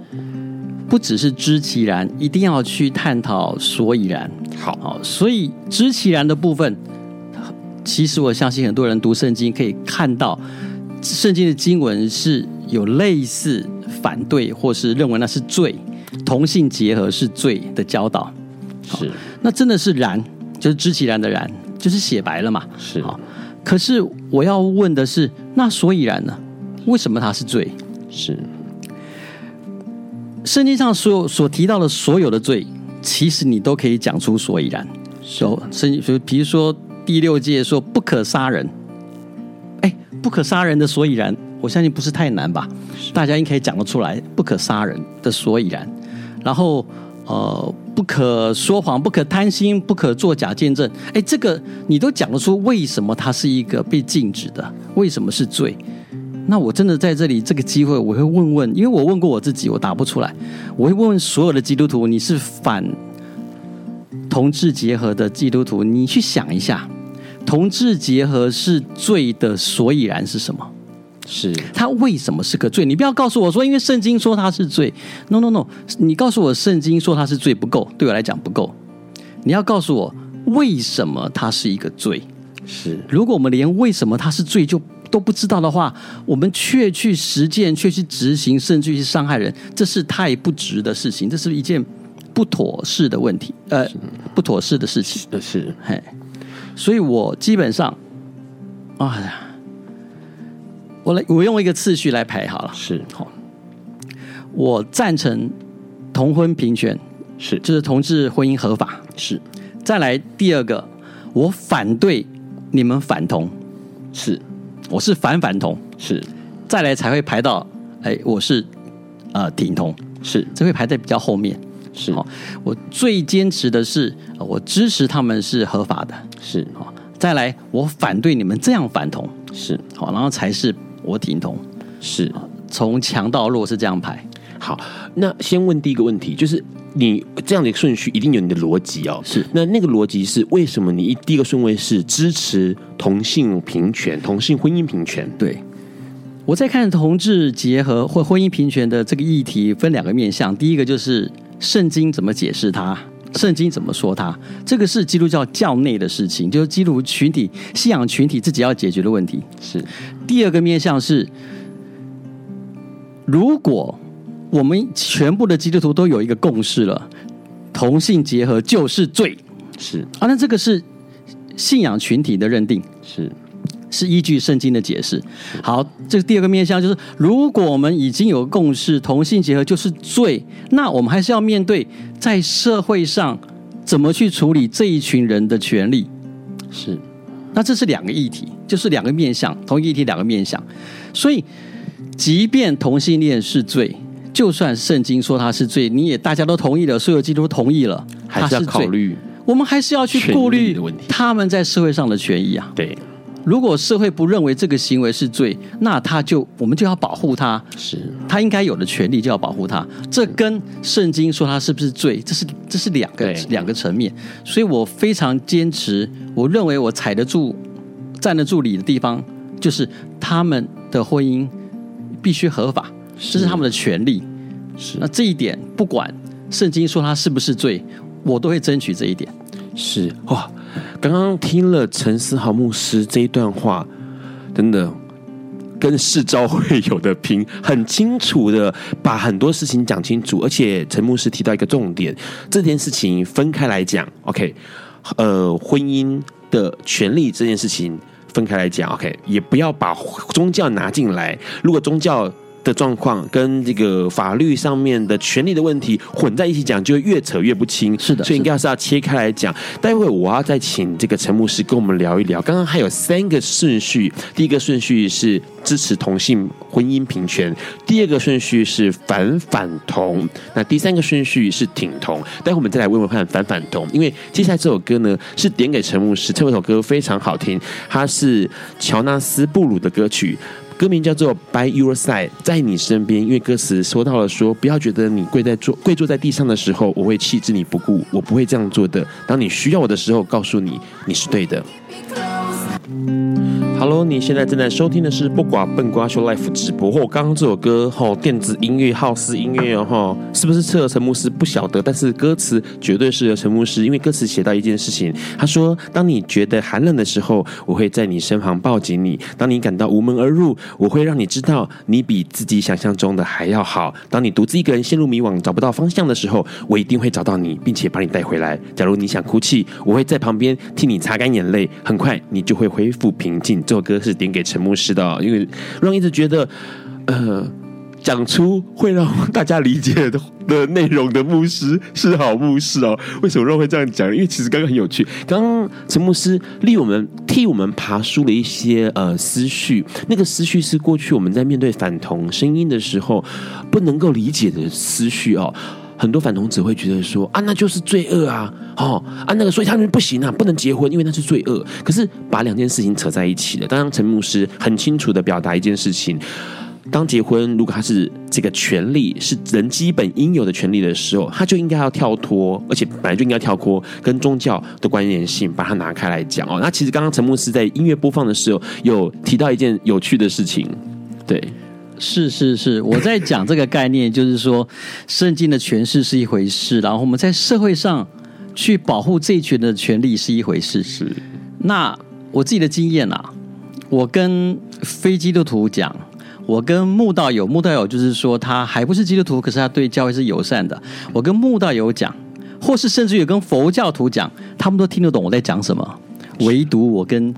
不只是知其然，一定要去探讨所以然。
好，
好，所以知其然的部分，其实我相信很多人读圣经可以看到，圣经的经文是有类似反对或是认为那是罪，同性结合是罪的教导。
是，
那真的是然，就是知其然的然，就是写白了嘛。
是，
好，可是我要问的是，那所以然呢？为什么它是罪？
是，
圣经上所有所提到的所有的罪，其实你都可以讲出所以然。so, 圣经就比如说第六届说不可杀人，哎，不可杀人的所以然，我相信不是太难吧？大家应该讲得出来，不可杀人的所以然。然后呃，不可说谎，不可贪心，不可作假见证。哎，这个你都讲得出，为什么它是一个被禁止的？为什么是罪？那我真的在这里这个机会，我会问问，因为我问过我自己，我答不出来。我会问问所有的基督徒，你是反同志结合的基督徒，你去想一下，同志结合是罪的所以然是什么？
是
它为什么是个罪？你不要告诉我说，因为圣经说它是罪。No No No，你告诉我圣经说它是罪不够，对我来讲不够。你要告诉我为什么它是一个罪？
是，
如果我们连为什么它是罪就都不知道的话，我们却去实践、却去执行，甚至去伤害人，这是太不值的事情，这是一件不妥适的问题，呃，不妥适的事情。
是，是
嘿，所以我基本上，啊，我来，我用一个次序来排好了。
是，
好，我赞成同婚平权，
是，
就是同志婚姻合法。
是，
再来第二个，我反对你们反同，
是。
我是反反同，
是，
再来才会排到，哎，我是呃挺同，
是，
这会排在比较后面，
是。
哦，我最坚持的是，我支持他们是合法的，
是。
好，再来我反对你们这样反同，
是。
好，然后才是我挺同，
是。
从强到弱是这样排。
好，那先问第一个问题，就是。你这样的一个顺序一定有你的逻辑哦，
是。
那那个逻辑是为什么你一第一个顺位是支持同性平权、同性婚姻平权？
对，我在看同志结合或婚姻平权的这个议题，分两个面向。第一个就是圣经怎么解释它，圣经怎么说它，这个是基督教教内的事情，就是基督群体、信仰群体自己要解决的问题。
是。
第二个面向是，如果。我们全部的基督徒都有一个共识了，同性结合就是罪，
是
啊，那这个是信仰群体的认定，
是
是依据圣经的解释。好，这个第二个面向就是，如果我们已经有共识，同性结合就是罪，那我们还是要面对在社会上怎么去处理这一群人的权利。
是，
那这是两个议题，就是两个面向，同一议题两个面向。所以，即便同性恋是罪。就算圣经说他是罪，你也大家都同意了，所有基督徒同意了，
还是要考虑，
我们还是要去顾虑他们在社会上的权益啊。
对，
如果社会不认为这个行为是罪，那他就我们就要保护他，
是他
应该有的权利就要保护他。这跟圣经说他是不是罪，这是这是两个两个层面。所以我非常坚持，我认为我踩得住、站得住理的地方，就是他们的婚姻必须合法。这是他们的权利，
是
那这一点，不管圣经说他是不是罪，我都会争取这一点。
是哇，刚刚听了陈思豪牧师这一段话，真的跟世招会有的拼，很清楚的把很多事情讲清楚。而且陈牧师提到一个重点，这件事情分开来讲，OK，呃，婚姻的权利这件事情分开来讲，OK，也不要把宗教拿进来。如果宗教的状况跟这个法律上面的权利的问题混在一起讲，就会越扯越不清。
是的，
所以应该是要切开来讲。待会我要再请这个陈牧师跟我们聊一聊。刚刚还有三个顺序，第一个顺序是支持同性婚姻平权，第二个顺序是反反同，那第三个顺序是挺同。待会我们再来问问看反反同，因为接下来这首歌呢是点给陈牧师，这首歌非常好听，它是乔纳斯布鲁的歌曲。歌名叫做《By Your Side》，在你身边。因为歌词说到了说，不要觉得你跪在坐跪坐在地上的时候，我会弃之你不顾，我不会这样做的。当你需要我的时候，告诉你你是对的。Hello，你现在正在收听的是不寡笨瓜秀 Life 直播。或刚刚这首歌，吼，电子音乐、浩斯音乐哦，吼，是不是适合陈牧师？不晓得，但是歌词绝对适合陈牧师，因为歌词写到一件事情，他说：“当你觉得寒冷的时候，我会在你身旁抱紧你；当你感到无门而入，我会让你知道你比自己想象中的还要好；当你独自一个人陷入迷惘、找不到方向的时候，我一定会找到你，并且把你带回来。假如你想哭泣，我会在旁边替你擦干眼泪，很快你就会恢复平静。”这首歌是点给陈牧师的，因为让一直觉得，呃，讲出会让大家理解的的内容的牧师是好牧师哦。为什么让会这样讲？因为其实刚刚很有趣，刚刚陈牧师替我们替我们爬梳了一些呃思绪，那个思绪是过去我们在面对反同声音的时候不能够理解的思绪哦。很多反同者会觉得说啊，那就是罪恶啊，哦啊那个，所以他们不行啊，不能结婚，因为那是罪恶。可是把两件事情扯在一起了。当然，陈牧师很清楚的表达一件事情：当结婚如果他是这个权利，是人基本应有的权利的时候，他就应该要跳脱，而且本来就应该跳脱跟宗教的关联性，把它拿开来讲哦。那其实刚刚陈牧师在音乐播放的时候有提到一件有趣的事情，对。
是是是，我在讲这个概念，就是说，圣经的诠释是一回事，然后我们在社会上去保护这一群的权利是一回事。是，那我自己的经验啊，我跟非基督徒讲，我跟慕道友，慕道友就是说他还不是基督徒，可是他对教会是友善的。我跟慕道友讲，或是甚至有跟佛教徒讲，他们都听得懂我在讲什么，唯独我跟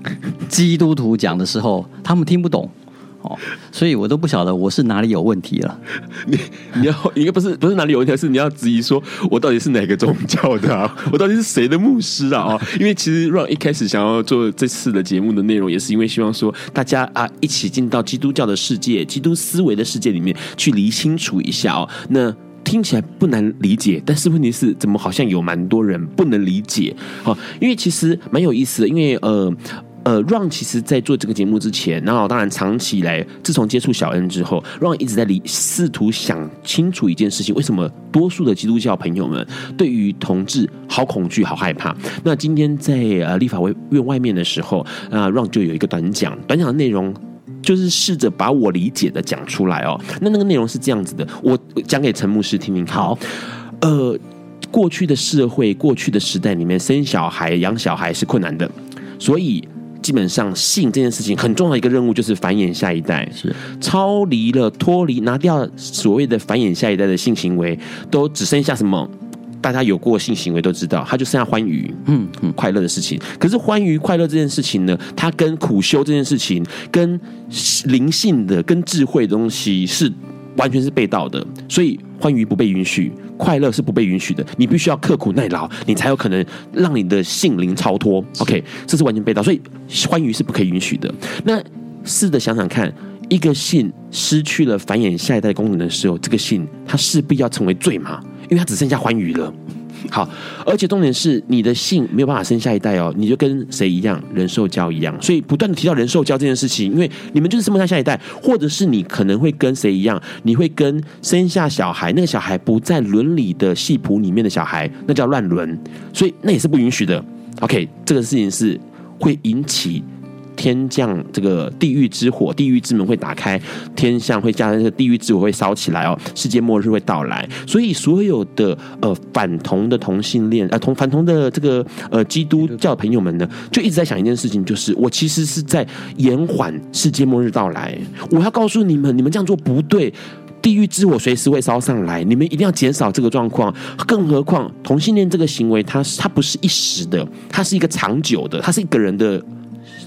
基督徒讲的时候，他们听不懂。哦，所以我都不晓得我是哪里有问题了。
你你要应该不是不是哪里有问题，是你要质疑说我到底是哪个宗教的啊？我到底是谁的牧师啊？哦，因为其实 Ron 一开始想要做这次的节目的内容，也是因为希望说大家啊一起进到基督教的世界、基督思维的世界里面去理清楚一下哦。那听起来不难理解，但是问题是怎么好像有蛮多人不能理解？哦，因为其实蛮有意思的，因为呃。呃，Ron 其实，在做这个节目之前，然后当然长期以来，自从接触小恩之后，Ron 一直在理试图想清楚一件事情：为什么多数的基督教朋友们对于同志好恐惧、好害怕？那今天在呃立法院外面的时候，啊，Ron 就有一个短讲，短讲的内容就是试着把我理解的讲出来哦。那那个内容是这样子的，我讲给陈牧师听听看。好，呃，过去的社会、过去的时代里面，生小孩、养小孩是困难的，所以。基本上，性这件事情很重要的一个任务就是繁衍下一代，是超离了、脱离、拿掉所谓的繁衍下一代的性行为，都只剩下什么？大家有过性行为都知道，它就剩下欢愉，嗯嗯，快乐的事情。可是欢愉快乐这件事情呢，它跟苦修这件事情、跟灵性的、跟智慧的东西是完全是背道的，所以。欢愉不被允许，快乐是不被允许的。你必须要刻苦耐劳，你才有可能让你的性灵超脱。OK，这是完全背道，所以欢愉是不可以允许的。那试着想想看，一个性失去了繁衍下一代功能的时候，这个性它势必要成为罪嘛？因为它只剩下欢愉了。好，而且重点是你的性没有办法生下一代哦，你就跟谁一样，人兽交一样，所以不断的提到人兽交这件事情，因为你们就是生不下下一代，或者是你可能会跟谁一样，你会跟生下小孩，那个小孩不在伦理的系谱里面的小孩，那叫乱伦，所以那也是不允许的。OK，这个事情是会引起。天降这个地狱之火，地狱之门会打开，天象会加上这个地狱之火会烧起来哦，世界末日会到来。所以所有的呃反同的同性恋，呃同反同的这个呃基督教朋友们呢，就一直在想一件事情，就是我其实是在延缓世界末日到来。我要告诉你们，你们这样做不对，地狱之火随时会烧上来，你们一定要减少这个状况。更何况同性恋这个行为，它它不是一时的，它是一个长久的，它是一个人的。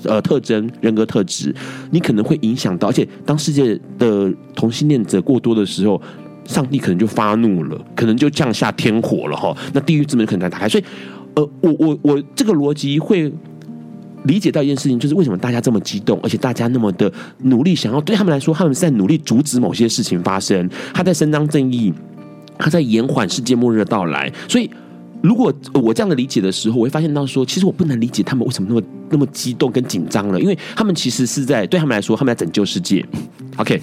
呃，特征、人格特质，你可能会影响到，而且当世界的同性恋者过多的时候，上帝可能就发怒了，可能就降下天火了哈。那地狱之门可能打开，所以，呃，我我我这个逻辑会理解到一件事情，就是为什么大家这么激动，而且大家那么的努力，想要对他们来说，他们是在努力阻止某些事情发生，他在伸张正义，他在延缓世界末日的到来，所以。如果我这样的理解的时候，我会发现到说，其实我不能理解他们为什么那么那么激动跟紧张了，因为他们其实是在对他们来说，他们在拯救世界。OK，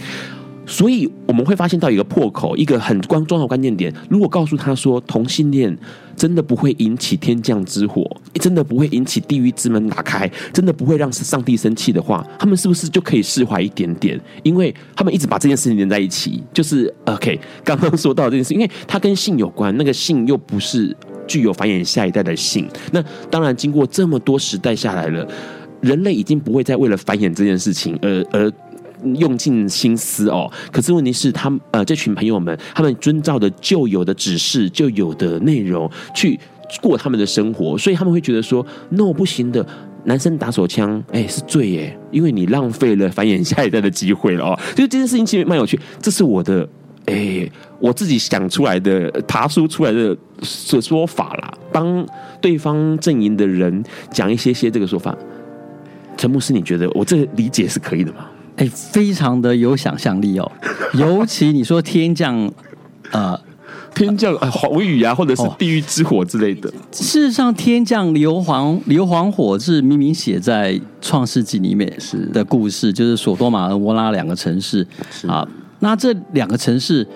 所以我们会发现到一个破口，一个很关重要关键点。如果告诉他说同性恋真的不会引起天降之火，真的不会引起地狱之门打开，真的不会让上帝生气的话，他们是不是就可以释怀一点点？因为他们一直把这件事情连在一起，就是 OK。刚刚说到这件事，因为它跟性有关，那个性又不是具有繁衍下一代的性。那当然，经过这么多时代下来了，人类已经不会再为了繁衍这件事情而而。用尽心思哦，可是问题是他们呃这群朋友们，他们遵照的旧有的指示、旧有的内容去过他们的生活，所以他们会觉得说，no 不行的，男生打手枪，哎是罪耶，因为你浪费了繁衍下一代的机会了哦。所以这件事情其实蛮有趣，这是我的哎我自己想出来的爬书出来的说说法啦，帮对方阵营的人讲一些些这个说法。陈牧师，你觉得我这个理解是可以的吗？
哎，非常的有想象力哦，尤其你说天降，呃，
天降黄雨啊，或者是地狱之火之类的。
事实上，天降硫磺硫磺火是明明写在创世纪里面是的故事，就是索多玛、和摩拉两个城市啊。那这两个城市，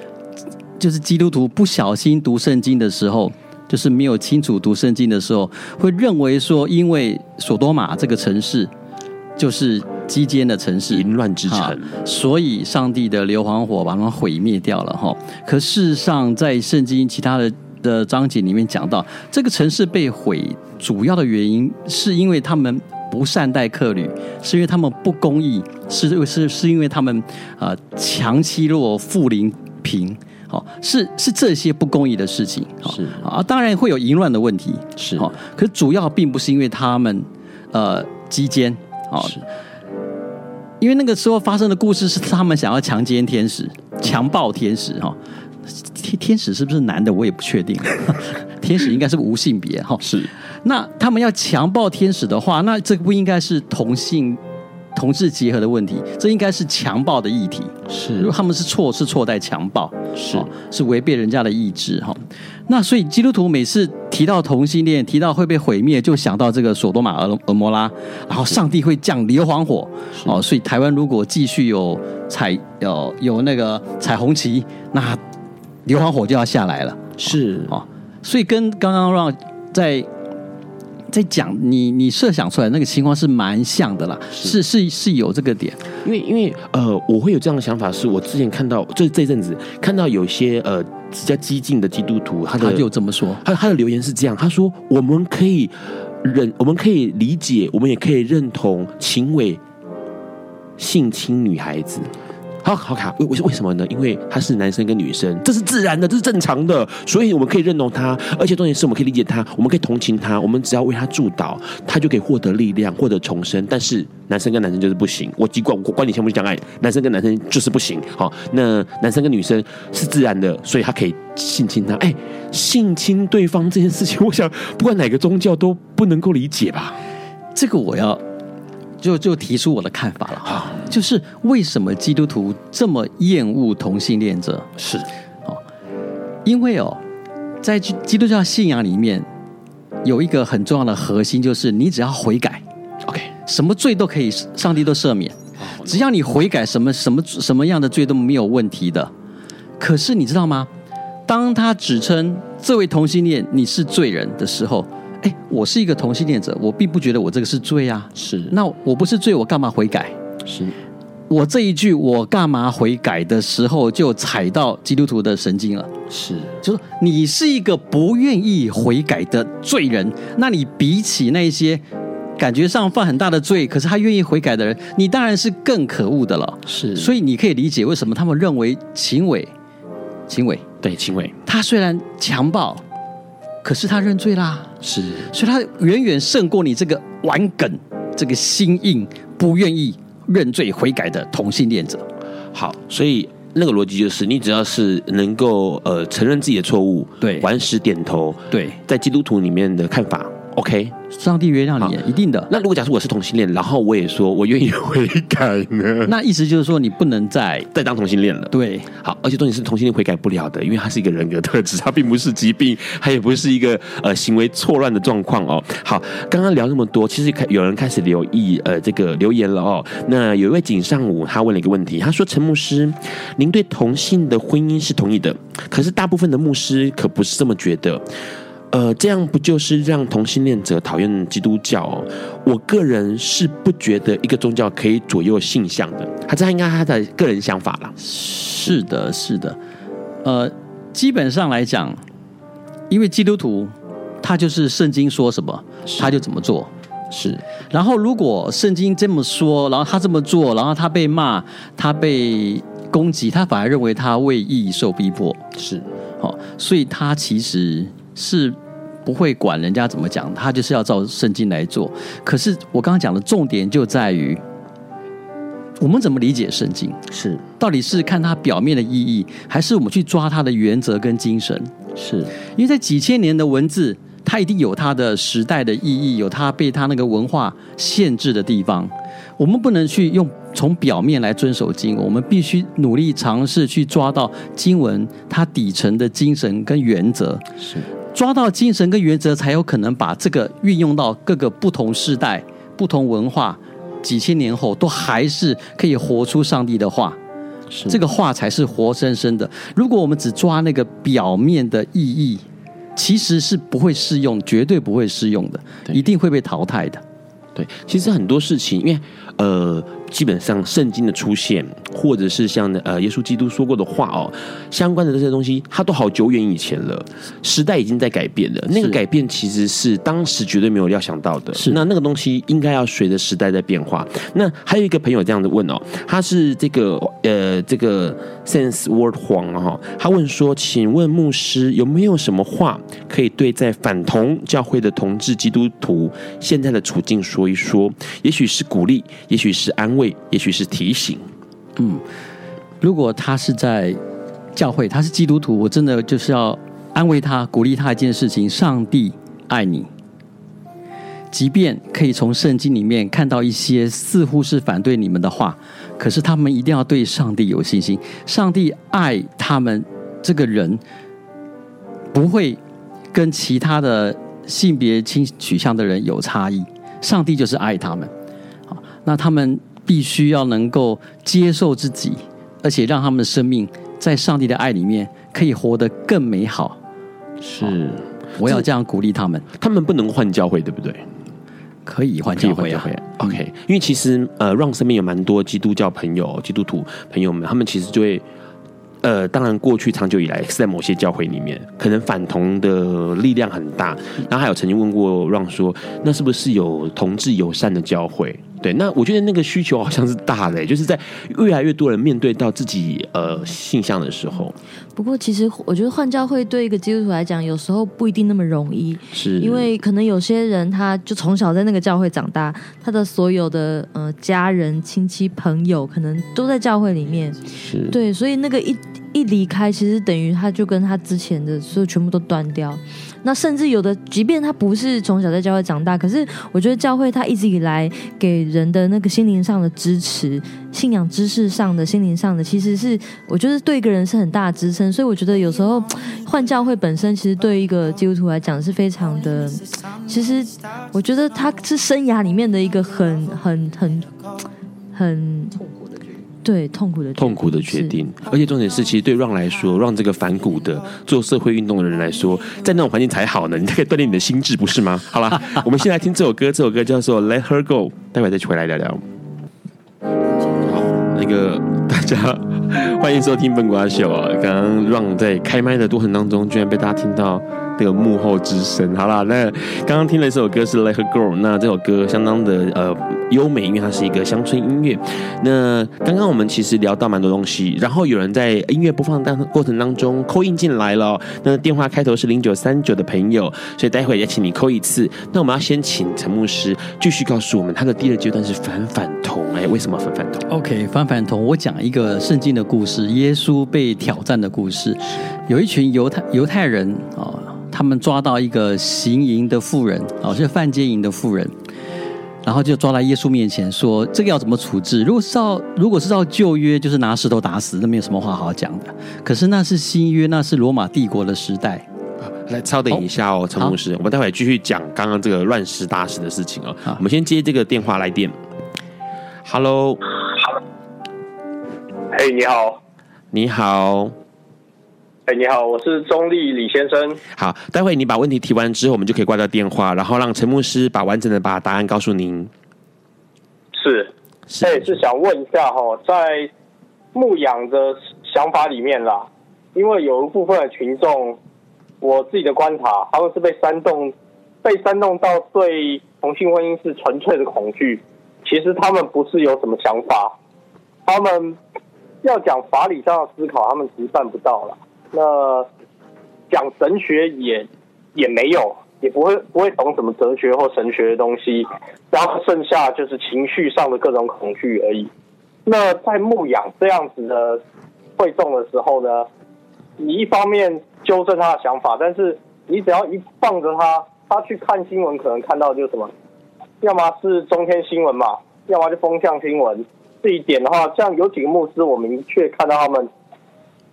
就是基督徒不小心读圣经的时候，就是没有清楚读圣经的时候，会认为说，因为索多玛这个城市就是。基奸的城市，
淫乱之城，
所以上帝的硫磺火把他们毁灭掉了哈。可事实上，在圣经其他的的章节里面讲到，这个城市被毁主要的原因是因为他们不善待客旅，是因为他们不公义，是是是因为他们呃强欺弱、富临贫，哦是是这些不公义的事情是。啊，当然会有淫乱的问题是，可是主要并不是因为他们呃基奸啊。因为那个时候发生的故事是他们想要强奸天使、强暴天使哈，天天使是不是男的？我也不确定，天使应该是无性别哈。
是，
那他们要强暴天使的话，那这个不应该是同性同志结合的问题，这应该是强暴的议题。
是，
如果他们是错，是错在强暴，
是
是违背人家的意志哈。那所以基督徒每次提到同性恋，提到会被毁灭，就想到这个索多玛、俄俄摩拉，然后上帝会降硫磺火哦。所以台湾如果继续有彩有有那个彩虹旗，那硫磺火就要下来了。
是
哦，所以跟刚刚让在在讲你你设想出来那个情况是蛮像的啦，是是是，是有这个点。
因为因为呃，我会有这样的想法，是我之前看到这这阵子看到有些呃。比较激进的基督徒，他
他就这么说，
他他的留言是这样，他说：“我们可以认，我们可以理解，我们也可以认同，秦伟性侵女孩子。”好好卡，为为为什么呢？因为他是男生跟女生，这是自然的，这是正常的，所以我们可以认同他，而且重点是我们可以理解他，我们可以同情他，我们只要为他祝祷，他就可以获得力量，获得重生。但是男生跟男生就是不行，我尽管我管你相不相爱，男生跟男生就是不行。好，那男生跟女生是自然的，所以他可以性侵他。哎，性侵对方这件事情，我想不管哪个宗教都不能够理解吧？
这个我要。就就提出我的看法了哈，就是为什么基督徒这么厌恶同性恋者？
是
哦，因为哦，在基督教信仰里面有一个很重要的核心，就是你只要悔改，OK，什么罪都可以，上帝都赦免，只要你悔改，什么什么什么样的罪都没有问题的。可是你知道吗？当他指称这位同性恋你是罪人的时候。哎，我是一个同性恋者，我并不觉得我这个是罪啊。
是，
那我不是罪，我干嘛悔改？
是，
我这一句我干嘛悔改的时候，就踩到基督徒的神经了。
是，
就是你是一个不愿意悔改的罪人，那你比起那些感觉上犯很大的罪，可是他愿意悔改的人，你当然是更可恶的了。
是，所
以你可以理解为什么他们认为秦伟，秦伟，
对，秦伟，
他虽然强暴。可是他认罪啦，
是，
所以他远远胜过你这个顽梗、这个心硬、不愿意认罪悔改的同性恋者。
好，所以那个逻辑就是，你只要是能够呃承认自己的错误，
对，
顽石点头，
对，
在基督徒里面的看法，OK，
上帝原谅你，一定的。
那如果假设我是同性恋，然后我也说我愿意悔改呢？
那意思就是说你不能再
再当同性恋了。
对，
好，而且重点是同性恋悔改不了的，因为它是一个人格特质，它并不是疾病，它也不是一个呃行为错乱的状况哦。好，刚刚聊那么多，其实开有人开始留意呃这个留言了哦。那有一位井上武，他问了一个问题，他说：“陈牧师，您对同性的婚姻是同意的，可是大部分的牧师可不是这么觉得。”呃，这样不就是让同性恋者讨厌基督教哦？我个人是不觉得一个宗教可以左右性向的，他这应该他的个人想法啦。
是的，是的。呃，基本上来讲，因为基督徒他就是圣经说什么他就怎么做，
是。
然后如果圣经这么说，然后他这么做，然后他被骂，他被攻击，他反而认为他为义受逼迫，
是。
好，所以他其实是。不会管人家怎么讲，他就是要照圣经来做。可是我刚刚讲的重点就在于，我们怎么理解圣经？
是，
到底是看它表面的意义，还是我们去抓它的原则跟精神？
是，
因为在几千年的文字，它一定有它的时代的意义，有它被它那个文化限制的地方。我们不能去用从表面来遵守经文，我们必须努力尝试去抓到经文它底层的精神跟原则。
是。
抓到精神跟原则，才有可能把这个运用到各个不同世代、不同文化，几千年后都还是可以活出上帝的话。
是
这个话才是活生生的。如果我们只抓那个表面的意义，其实是不会适用，绝对不会适用的，一定会被淘汰的。
对，其实很多事情，因为呃。基本上圣经的出现，或者是像呃耶稣基督说过的话哦，相关的这些东西，它都好久远以前了，时代已经在改变了。那个改变其实是当时绝对没有料想到的。是那那个东西应该要随着时代在变化。那还有一个朋友这样子问哦，他是这个呃这个 Sense Word 黄哈，他问说，请问牧师有没有什么话可以对在反同教会的同志基督徒现在的处境说一说？也许是鼓励，也许是安慰。也许是提醒，
嗯，如果他是在教会，他是基督徒，我真的就是要安慰他、鼓励他一件事情：上帝爱你。即便可以从圣经里面看到一些似乎是反对你们的话，可是他们一定要对上帝有信心。上帝爱他们这个人，不会跟其他的性别倾取向的人有差异。上帝就是爱他们。好，那他们。必须要能够接受自己，而且让他们的生命在上帝的爱里面可以活得更美好。
是，
我要这样鼓励他们。
他们不能换教会，对不对？
可以换教会啊。
OK，因为其实呃，让身边有蛮多基督教朋友、基督徒朋友们，他们其实就会。呃，当然，过去长久以来是在某些教会里面，可能反同的力量很大。然后还有曾经问过让说，那是不是有同志友善的教会？对，那我觉得那个需求好像是大的，就是在越来越多人面对到自己呃性向的时候。
不过，其实我觉得换教会对一个基督徒来讲，有时候不一定那么容易，
是。
因为可能有些人他就从小在那个教会长大，他的所有的呃家人、亲戚、朋友可能都在教会里面，
是。
对，所以那个一。一离开，其实等于他就跟他之前的所有全部都断掉。那甚至有的，即便他不是从小在教会长大，可是我觉得教会他一直以来给人的那个心灵上的支持、信仰知识上的、心灵上的，其实是我觉得对一个人是很大的支撑。所以我觉得有时候换教会本身，其实对一个基督徒来讲是非常的。其实我觉得他是生涯里面的一个很、很、很、很。对，痛苦的
痛苦的决定，而且重点是，其实对让来说，让这个反骨的做社会运动的人来说，在那种环境才好呢，你才可以锻炼你的心智，不是吗？好了，我们先来听这首歌，这首歌叫做《Let Her Go》，待会再回来聊聊。好，那个 大家欢迎收听笨瓜秀啊！刚刚让在开麦的过程当中，居然被大家听到。这个幕后之声，好啦，那刚刚听了一首歌是《Let Her Go》，那这首歌相当的呃优美，因为它是一个乡村音乐。那刚刚我们其实聊到蛮多东西，然后有人在音乐播放当过程当中扣印进来了，那电话开头是零九三九的朋友，所以待会也请你扣一次。那我们要先请陈牧师继续告诉我们，他的第二阶段是反反同，哎，为什么反反同
？OK，反反同，我讲一个圣经的故事，耶稣被挑战的故事。有一群犹太犹太人啊。他们抓到一个行淫的妇人，哦，是犯奸淫的妇人，然后就抓来耶稣面前说：“这个要怎么处置？如果是照如果是照旧约，就是拿石头打死，那没有什么话好讲的。可是那是新约，那是罗马帝国的时代。”
来，稍等一下哦，陈牧师，我们待会继续讲刚刚这个乱石打死的事情哦。好，我们先接这个电话来电。Hello，
嘿，你好，
你好，
哎，你好，我是中立李先生。
好，待会你把问题提完之后，我们就可以挂掉电话，然后让陈牧师把完整的把答案告诉您。
是，是，哎，是想问一下哈，在牧养的想法里面啦，因为有一部分的群众。我自己的观察，他们是被煽动，被煽动到对同性婚姻是纯粹的恐惧。其实他们不是有什么想法，他们要讲法理上的思考，他们其实办不到了。那讲神学也也没有，也不会不会懂什么哲学或神学的东西。然后剩下就是情绪上的各种恐惧而已。那在牧养这样子的会众的时候呢，你一方面。纠正他的想法，但是你只要一放着他，他去看新闻，可能看到就什么，要么是中天新闻嘛，要么就风向新闻。这一点的话，像有几个牧师，我明确看到他们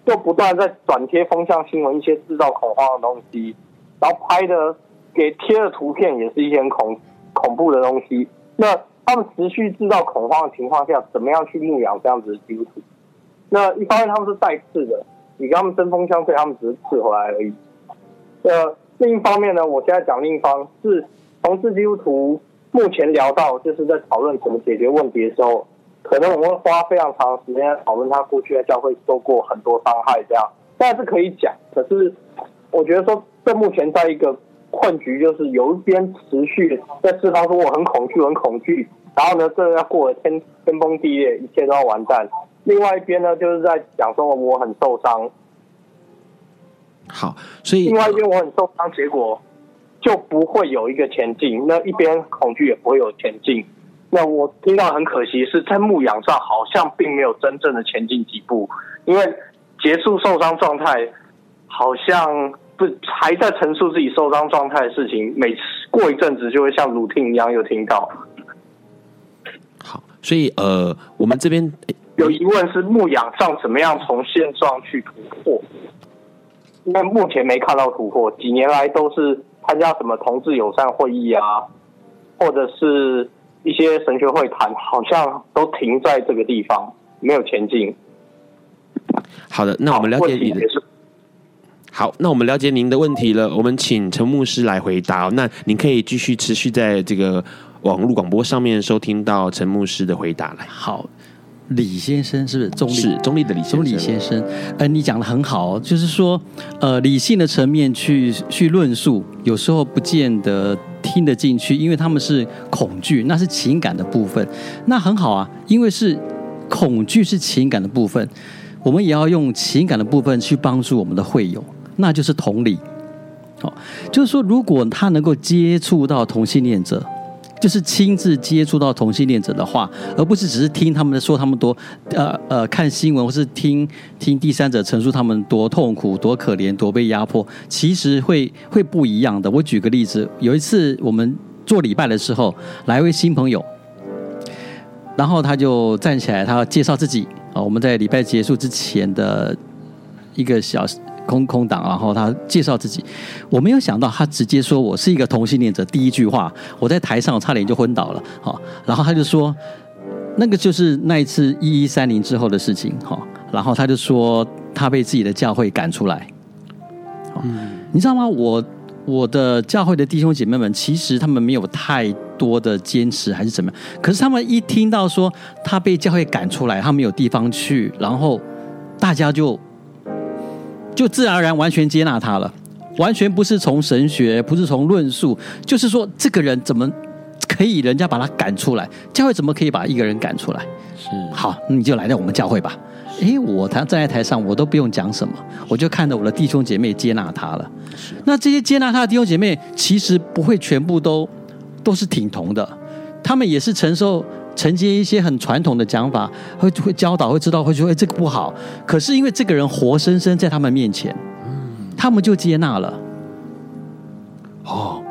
就不断在转贴风向新闻一些制造恐慌的东西，然后拍的给贴的图片也是一些恐恐怖的东西。那他们持续制造恐慌的情况下，怎么样去牧养这样子的基督徒？那一方面他们是带刺的。你跟他们针锋相对，他们只是刺回来而已。呃，另一方面呢，我现在讲另一方是同志基督徒，目前聊到就是在讨论怎么解决问题的时候，可能我们会花非常长的时间来讨论他过去在教会受过很多伤害这样，但是可以讲。可是我觉得说，这目前在一个困局，就是有一边持续在释放说我很恐惧，很恐惧，然后呢，这要过了天天崩地裂，一切都要完蛋。另外一边呢，就是在讲说我很受伤。
好，所以
另外一边我很受伤，结果就不会有一个前进。那一边恐惧也不会有前进。那我听到很可惜是在牧羊上好像并没有真正的前进几步，因为结束受伤状态，好像不还在陈述自己受伤状态的事情。每次过一阵子就会像 routine 一样又听到。
好，所以呃，我们这边。
有疑问是牧羊上怎么样从现状去突破？那目前没看到突破，几年来都是参加什么同志友善会议啊，或者是一些神学会谈，好像都停在这个地方，没有前进。
好的，那我们了解你的。好，那我们了解您的问题了。我们请陈牧师来回答。那您可以继续持续在这个网络广播上面收听到陈牧师的回答来。
好。李先生是不是中立？
是中立的李先生。
中立先生，呃，你讲的很好，就是说，呃，理性的层面去去论述，有时候不见得听得进去，因为他们是恐惧，那是情感的部分。那很好啊，因为是恐惧是情感的部分，我们也要用情感的部分去帮助我们的会友，那就是同理。好，就是说，如果他能够接触到同性恋者。就是亲自接触到同性恋者的话，而不是只是听他们说他们多，呃呃，看新闻或是听听第三者陈述他们多痛苦、多可怜、多被压迫，其实会会不一样的。我举个例子，有一次我们做礼拜的时候，来一位新朋友，然后他就站起来，他介绍自己啊。我们在礼拜结束之前的一个小时。空空档，然后他介绍自己，我没有想到他直接说我是一个同性恋者。第一句话，我在台上差点就昏倒了。好，然后他就说，那个就是那一次一一三零之后的事情。好，然后他就说他被自己的教会赶出来。嗯，你知道吗？我我的教会的弟兄姐妹们，其实他们没有太多的坚持，还是怎么样？可是他们一听到说他被教会赶出来，他没有地方去，然后大家就。就自然而然完全接纳他了，完全不是从神学，不是从论述，就是说这个人怎么可以人家把他赶出来？教会怎么可以把一个人赶出来？是好，你就来到我们教会吧。诶，我他站在台上，我都不用讲什么，我就看着我的弟兄姐妹接纳他了。那这些接纳他的弟兄姐妹，其实不会全部都都是挺同的，他们也是承受。承接一些很传统的讲法，会会教导，会知道，会说，哎，这个不好。可是因为这个人活生生在他们面前，他们就接纳了。
哦，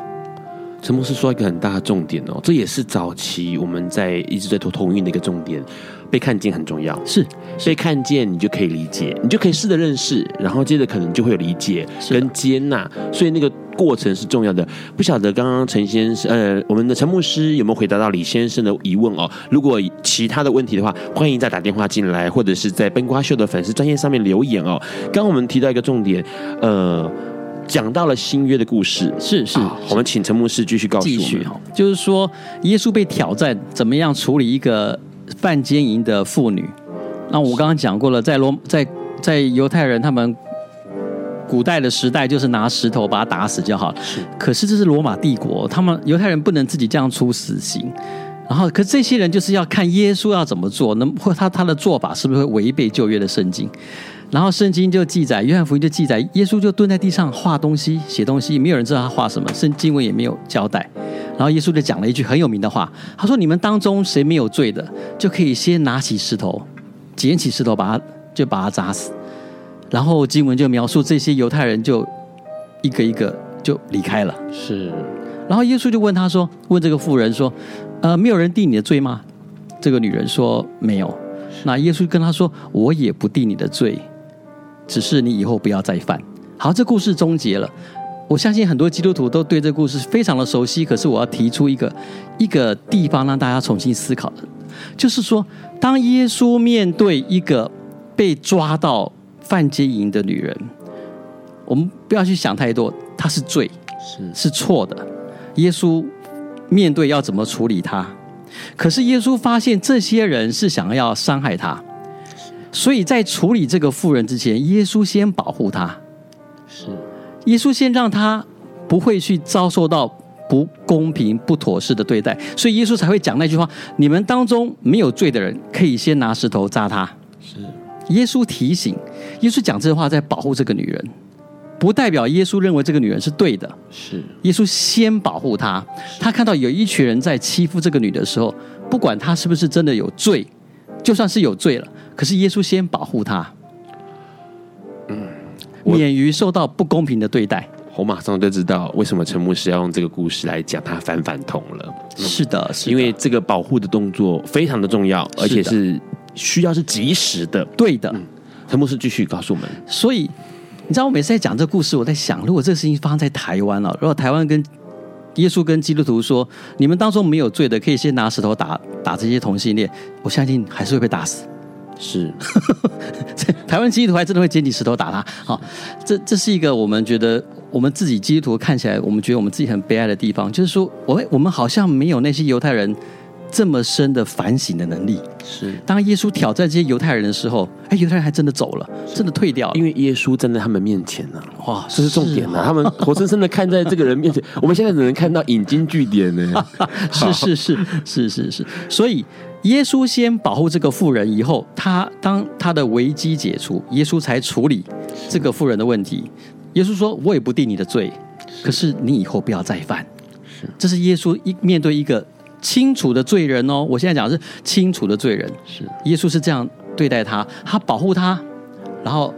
陈牧师说一个很大的重点哦，这也是早期我们在一直在投同运的一个重点。被看见很重要，
是
被看见，你就可以理解，你就可以试着认识，然后接着可能就会有理解跟接纳，所以那个过程是重要的。不晓得刚刚陈先生，呃，我们的陈牧师有没有回答到李先生的疑问哦？如果其他的问题的话，欢迎再打电话进来，或者是在奔瓜秀的粉丝专页上面留言哦。刚刚我们提到一个重点，呃，讲到了新约的故事，
是是，
我们请陈牧师继续告诉我们，
就是说耶稣被挑战，怎么样处理一个。犯奸淫的妇女，那我刚刚讲过了，在罗在在犹太人他们古代的时代，就是拿石头把他打死就好了。是，可是这是罗马帝国，他们犹太人不能自己这样出死刑。然后，可这些人就是要看耶稣要怎么做，能或他他的做法是不是会违背旧约的圣经？然后圣经就记载，约翰福音就记载，耶稣就蹲在地上画东西、写东西，没有人知道他画什么，圣经文也没有交代。然后耶稣就讲了一句很有名的话，他说：“你们当中谁没有罪的，就可以先拿起石头，捡起石头把他就把他砸死。”然后经文就描述这些犹太人就一个一个就离开了。
是。
然后耶稣就问他说：“问这个妇人说，呃，没有人定你的罪吗？”这个女人说：“没有。”那耶稣跟他说：“我也不定你的罪，只是你以后不要再犯。”好，这故事终结了。我相信很多基督徒都对这故事非常的熟悉，可是我要提出一个一个地方让大家重新思考的，就是说，当耶稣面对一个被抓到犯奸淫的女人，我们不要去想太多，她是罪，是是错的。耶稣面对要怎么处理她，可是耶稣发现这些人是想要伤害她，所以在处理这个妇人之前，耶稣先保护她。是。耶稣先让他不会去遭受到不公平、不妥适的对待，所以耶稣才会讲那句话：“你们当中没有罪的人，可以先拿石头砸他。”是耶稣提醒，耶稣讲这话在保护这个女人，不代表耶稣认为这个女人是对的。是耶稣先保护她，他看到有一群人在欺负这个女的时候，不管她是不是真的有罪，就算是有罪了，可是耶稣先保护他，嗯。免于受到不公平的对待，
我马上就知道为什么陈牧师要用这个故事来讲他反反同了。
是的，是的，
因为这个保护的动作非常的重要，而且是需要是及时的。
对的，
陈牧师继续告诉我们。
所以你知道，我每次在讲这个故事，我在想，如果这个事情发生在台湾了，如果台湾跟耶稣跟基督徒说，你们当中没有罪的，可以先拿石头打打这些同性恋，我相信还是会被打死。是，台湾基督徒还真的会捡起石头打他。好，这这是一个我们觉得我们自己基督徒看起来，我们觉得我们自己很悲哀的地方，就是说，我我们好像没有那些犹太人这么深的反省的能力。是，当耶稣挑战这些犹太人的时候，哎，犹太人还真的走了，真的退掉了，
因为耶稣站在他们面前呢。哇，这是重点呢，他们活生生的看在这个人面前，我们现在只能看到引经据典呢。
是是是是是是，所以。耶稣先保护这个妇人，以后他当他的危机解除，耶稣才处理这个妇人的问题。耶稣说：“我也不定你的罪，可是你以后不要再犯。”是，这是耶稣一面对一个清楚的罪人哦。我现在讲的是清楚的罪人，是耶稣是这样对待他，他保护他，然后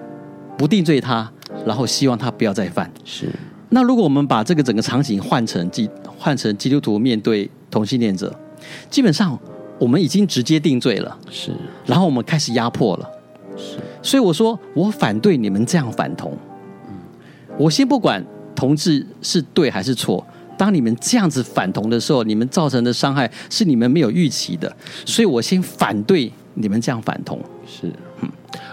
不定罪他，然后希望他不要再犯。是。那如果我们把这个整个场景换成基换成基督徒面对同性恋者，基本上。我们已经直接定罪了，是，然后我们开始压迫了，是，所以我说我反对你们这样反同，嗯，我先不管同志是对还是错，当你们这样子反同的时候，你们造成的伤害是你们没有预期的，所以我先反对你们这样反同，是。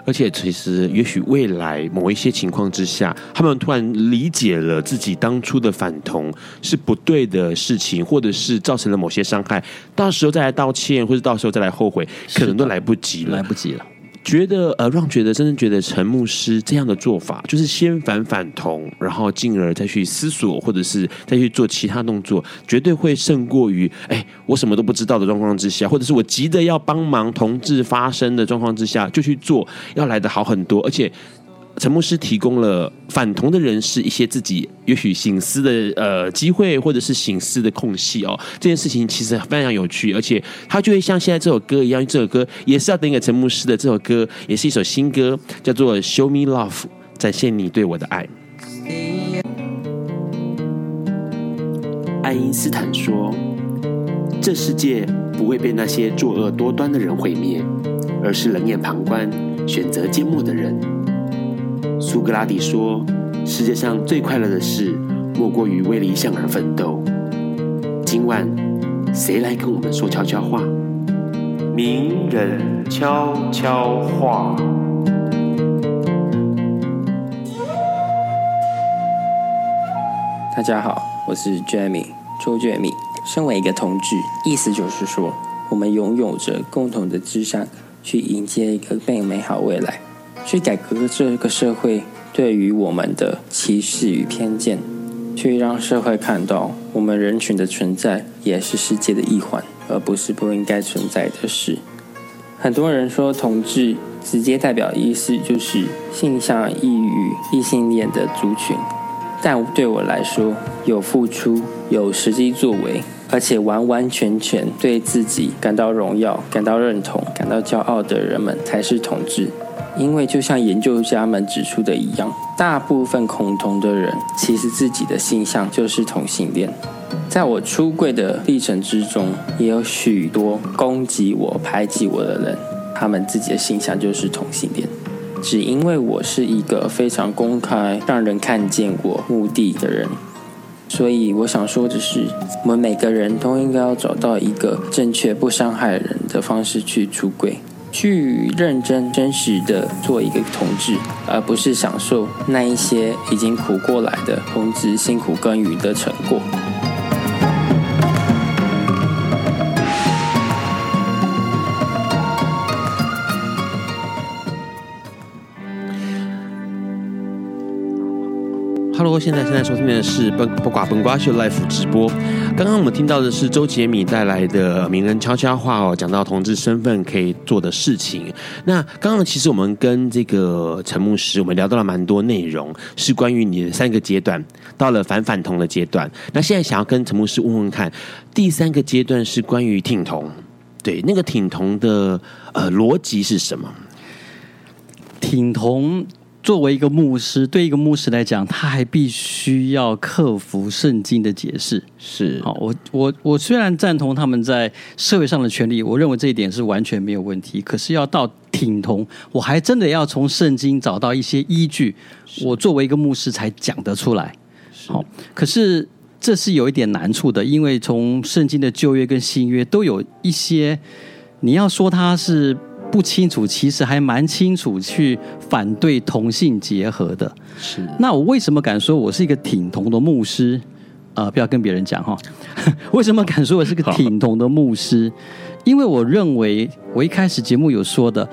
而且，其实也许未来某一些情况之下，他们突然理解了自己当初的反同是不对的事情，或者是造成了某些伤害，到时候再来道歉，或者到时候再来后悔，可能都来不及了，
来不及了。
觉得呃，让觉得真的觉得陈牧师这样的做法，就是先反反同，然后进而再去思索，或者是再去做其他动作，绝对会胜过于哎，我什么都不知道的状况之下，或者是我急着要帮忙同志发声的状况之下就去做，要来得好很多，而且。陈牧师提供了反同的人士一些自己也许醒思的呃机会，或者是醒思的空隙哦。这件事情其实非常有趣，而且他就会像现在这首歌一样，这首歌也是要等给陈牧师的。这首歌也是一首新歌，叫做《Show Me Love》，展现你对我的爱。
爱因斯坦说：“这世界不会被那些作恶多端的人毁灭，而是冷眼旁观、选择缄默的人。”苏格拉底说：“世界上最快乐的事，莫过于为理想而奋斗。”今晚，谁来跟我们说悄悄话？名人悄悄话。
大家好，我是 Jamie 周 Jamie。身为一个同志，意思就是说，我们拥有着共同的志向，去迎接一个更美好未来，去改革这个社会对于我们的歧视与偏见，去让社会看到我们人群的存在也是世界的一环，而不是不应该存在的事。很多人说同志直接代表意思就是性向异于异性恋的族群。但对我来说，有付出、有实际作为，而且完完全全对自己感到荣耀、感到认同、感到骄傲的人们，才是同志。因为就像研究家们指出的一样，大部分恐同的人，其实自己的性向就是同性恋。在我出柜的历程之中，也有许多攻击我、排挤我的人，他们自己的性向就是同性恋。只因为我是一个非常公开、让人看见我目的的人，所以我想说的是，我们每个人都应该要找到一个正确、不伤害人的方式去出柜，去认真、真实的做一个同志，而不是享受那一些已经苦过来的同志辛苦耕耘的成果。
Hello，现在现在收听的是本不寡本瓜秀 Live 直播。刚刚我们听到的是周杰米带来的名人悄悄话哦，讲到同志身份可以做的事情。那刚刚其实我们跟这个陈牧师，我们聊到了蛮多内容，是关于你的三个阶段，到了反反同的阶段。那现在想要跟陈牧师问问看，第三个阶段是关于挺同，对，那个挺同的呃逻辑是什么？
挺同。作为一个牧师，对一个牧师来讲，他还必须要克服圣经的解释。
是，
好，我我我虽然赞同他们在社会上的权利，我认为这一点是完全没有问题。可是要到挺同，我还真的要从圣经找到一些依据，我作为一个牧师才讲得出来。好，可是这是有一点难处的，因为从圣经的旧约跟新约都有一些，你要说他是。不清楚，其实还蛮清楚去反对同性结合的。
是，
那我为什么敢说我是一个挺同的牧师？呃，不要跟别人讲哈。为什么敢说我是个挺同的牧师？因为我认为，我一开始节目有说的，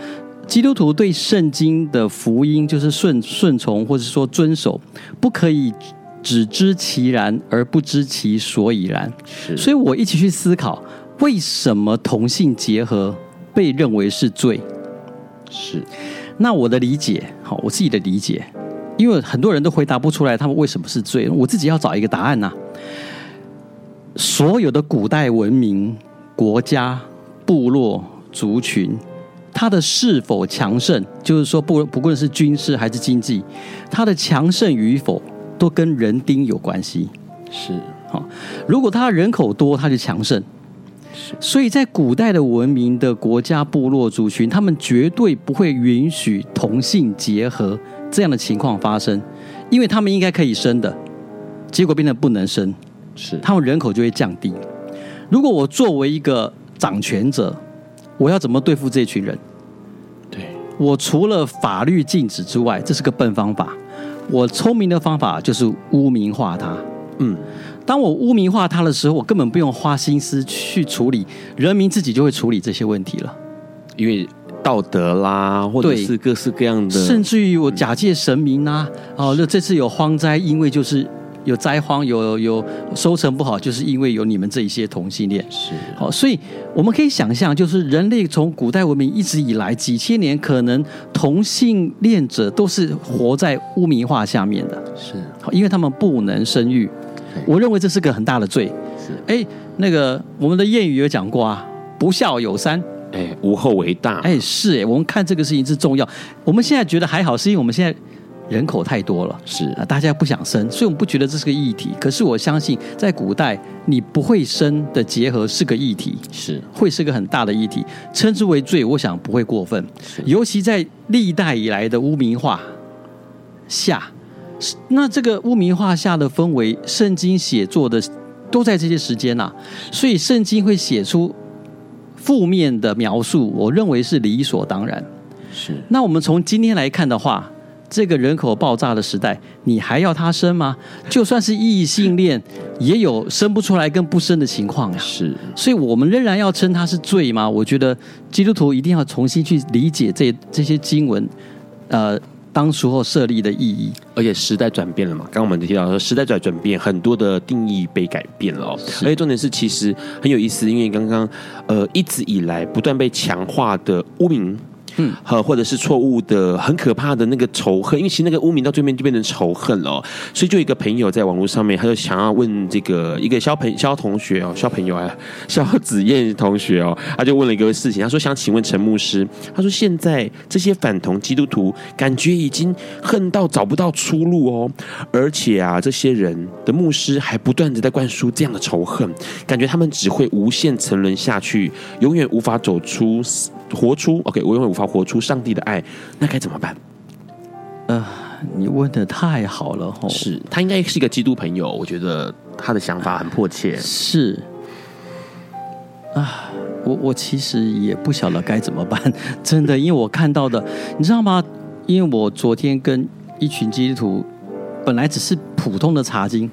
基督徒对圣经的福音就是顺顺从，或者说遵守，不可以只知其然而不知其所以然。
是，
所以我一起去思考，为什么同性结合被认为是罪，
是。
那我的理解，好，我自己的理解，因为很多人都回答不出来，他们为什么是罪，我自己要找一个答案呐、啊。所有的古代文明、国家、部落、族群，它的是否强盛，就是说不不论是军事还是经济，它的强盛与否，都跟人丁有关系。
是，
好，如果它人口多，它就强盛。所以在古代的文明的国家、部落、族群，他们绝对不会允许同性结合这样的情况发生，因为他们应该可以生的，结果变得不能生，
是
他们人口就会降低。如果我作为一个掌权者，我要怎么对付这群人？
对，
我除了法律禁止之外，这是个笨方法。我聪明的方法就是污名化他。嗯。当我污名化他的时候，我根本不用花心思去处理，人民自己就会处理这些问题了。
因为道德啦，或者是各式各样的，
甚至于我假借神明啊，哦，那这次有荒灾，因为就是有灾荒，有有收成不好，就是因为有你们这一些同性恋。
是，
好，所以我们可以想象，就是人类从古代文明一直以来几千年，可能同性恋者都是活在污名化下面的。
是，
好，因为他们不能生育。我认为这是个很大的罪。
是，
哎，那个我们的谚语有讲过啊，“不孝有三，
哎，无后为大。”
哎，是哎，我们看这个事情是重要。我们现在觉得还好，是因为我们现在人口太多了，
是
啊，大家不想生，所以我们不觉得这是个议题。可是我相信，在古代，你不会生的结合是个议题，
是
会是个很大的议题，称之为罪，我想不会过分。尤其在历代以来的污名化下，那这个污名化下的氛围，圣经写作的都在这些时间呐、啊，所以圣经会写出负面的描述，我认为是理所当然。
是，
那我们从今天来看的话，这个人口爆炸的时代，你还要他生吗？就算是异性恋，也有生不出来跟不生的情况呀。
是，
所以我们仍然要称他是罪吗？我觉得基督徒一定要重新去理解这这些经文，呃，当初后设立的意义。
而且时代转变了嘛，刚刚我们提到说时代转转变，很多的定义被改变了哦。而且重点是，其实很有意思，因为刚刚呃一直以来不断被强化的污名。嗯，和或者是错误的、很可怕的那个仇恨，因为其实那个污名到最后面就变成仇恨了，所以就一个朋友在网络上面，他就想要问这个一个肖朋肖同学哦，肖朋友啊，肖子燕同学哦，他就问了一个事情，他说想请问陈牧师，他说现在这些反同基督徒感觉已经恨到找不到出路哦，而且啊，这些人的牧师还不断的在灌输这样的仇恨，感觉他们只会无限沉沦下去，永远无法走出。活出 OK，我永远无法活出上帝的爱，那该怎么办？
呃，你问的太好了吼，
是他应该是一个基督朋友，我觉得他的想法很迫切。
是啊，我我其实也不晓得该怎么办，真的，因为我看到的，你知道吗？因为我昨天跟一群基督徒，本来只是普通的查经。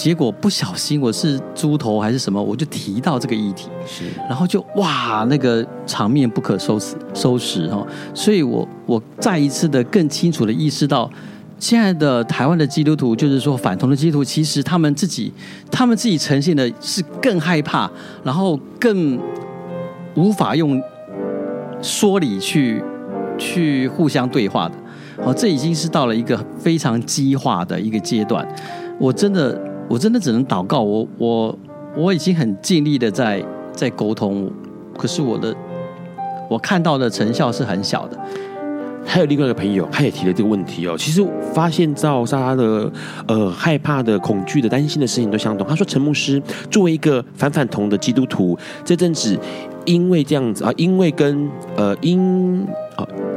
是，结果不小心我是猪头还是什么，我就提到这个议题，是，然后就哇，那个场面不可收拾收拾哈，所以我我再一次的更清楚的意识到，现在的台湾的基督徒，就是说反同的基督徒，其实他们自己他们自己呈现的是更害怕，然后更无法用说理去去互相对话的，好，这已经是到了一个非常激化的一个阶段。我真的，我真的只能祷告。我我我已经很尽力的在在沟通，可是我的我看到的成效是很小的。
还有另外一个朋友，他也提了这个问题哦。其实发现到他的呃害怕的、恐惧的、担心的事情都相同。他说：“陈牧师作为一个反反同的基督徒，这阵子因为这样子啊，因为跟呃因。”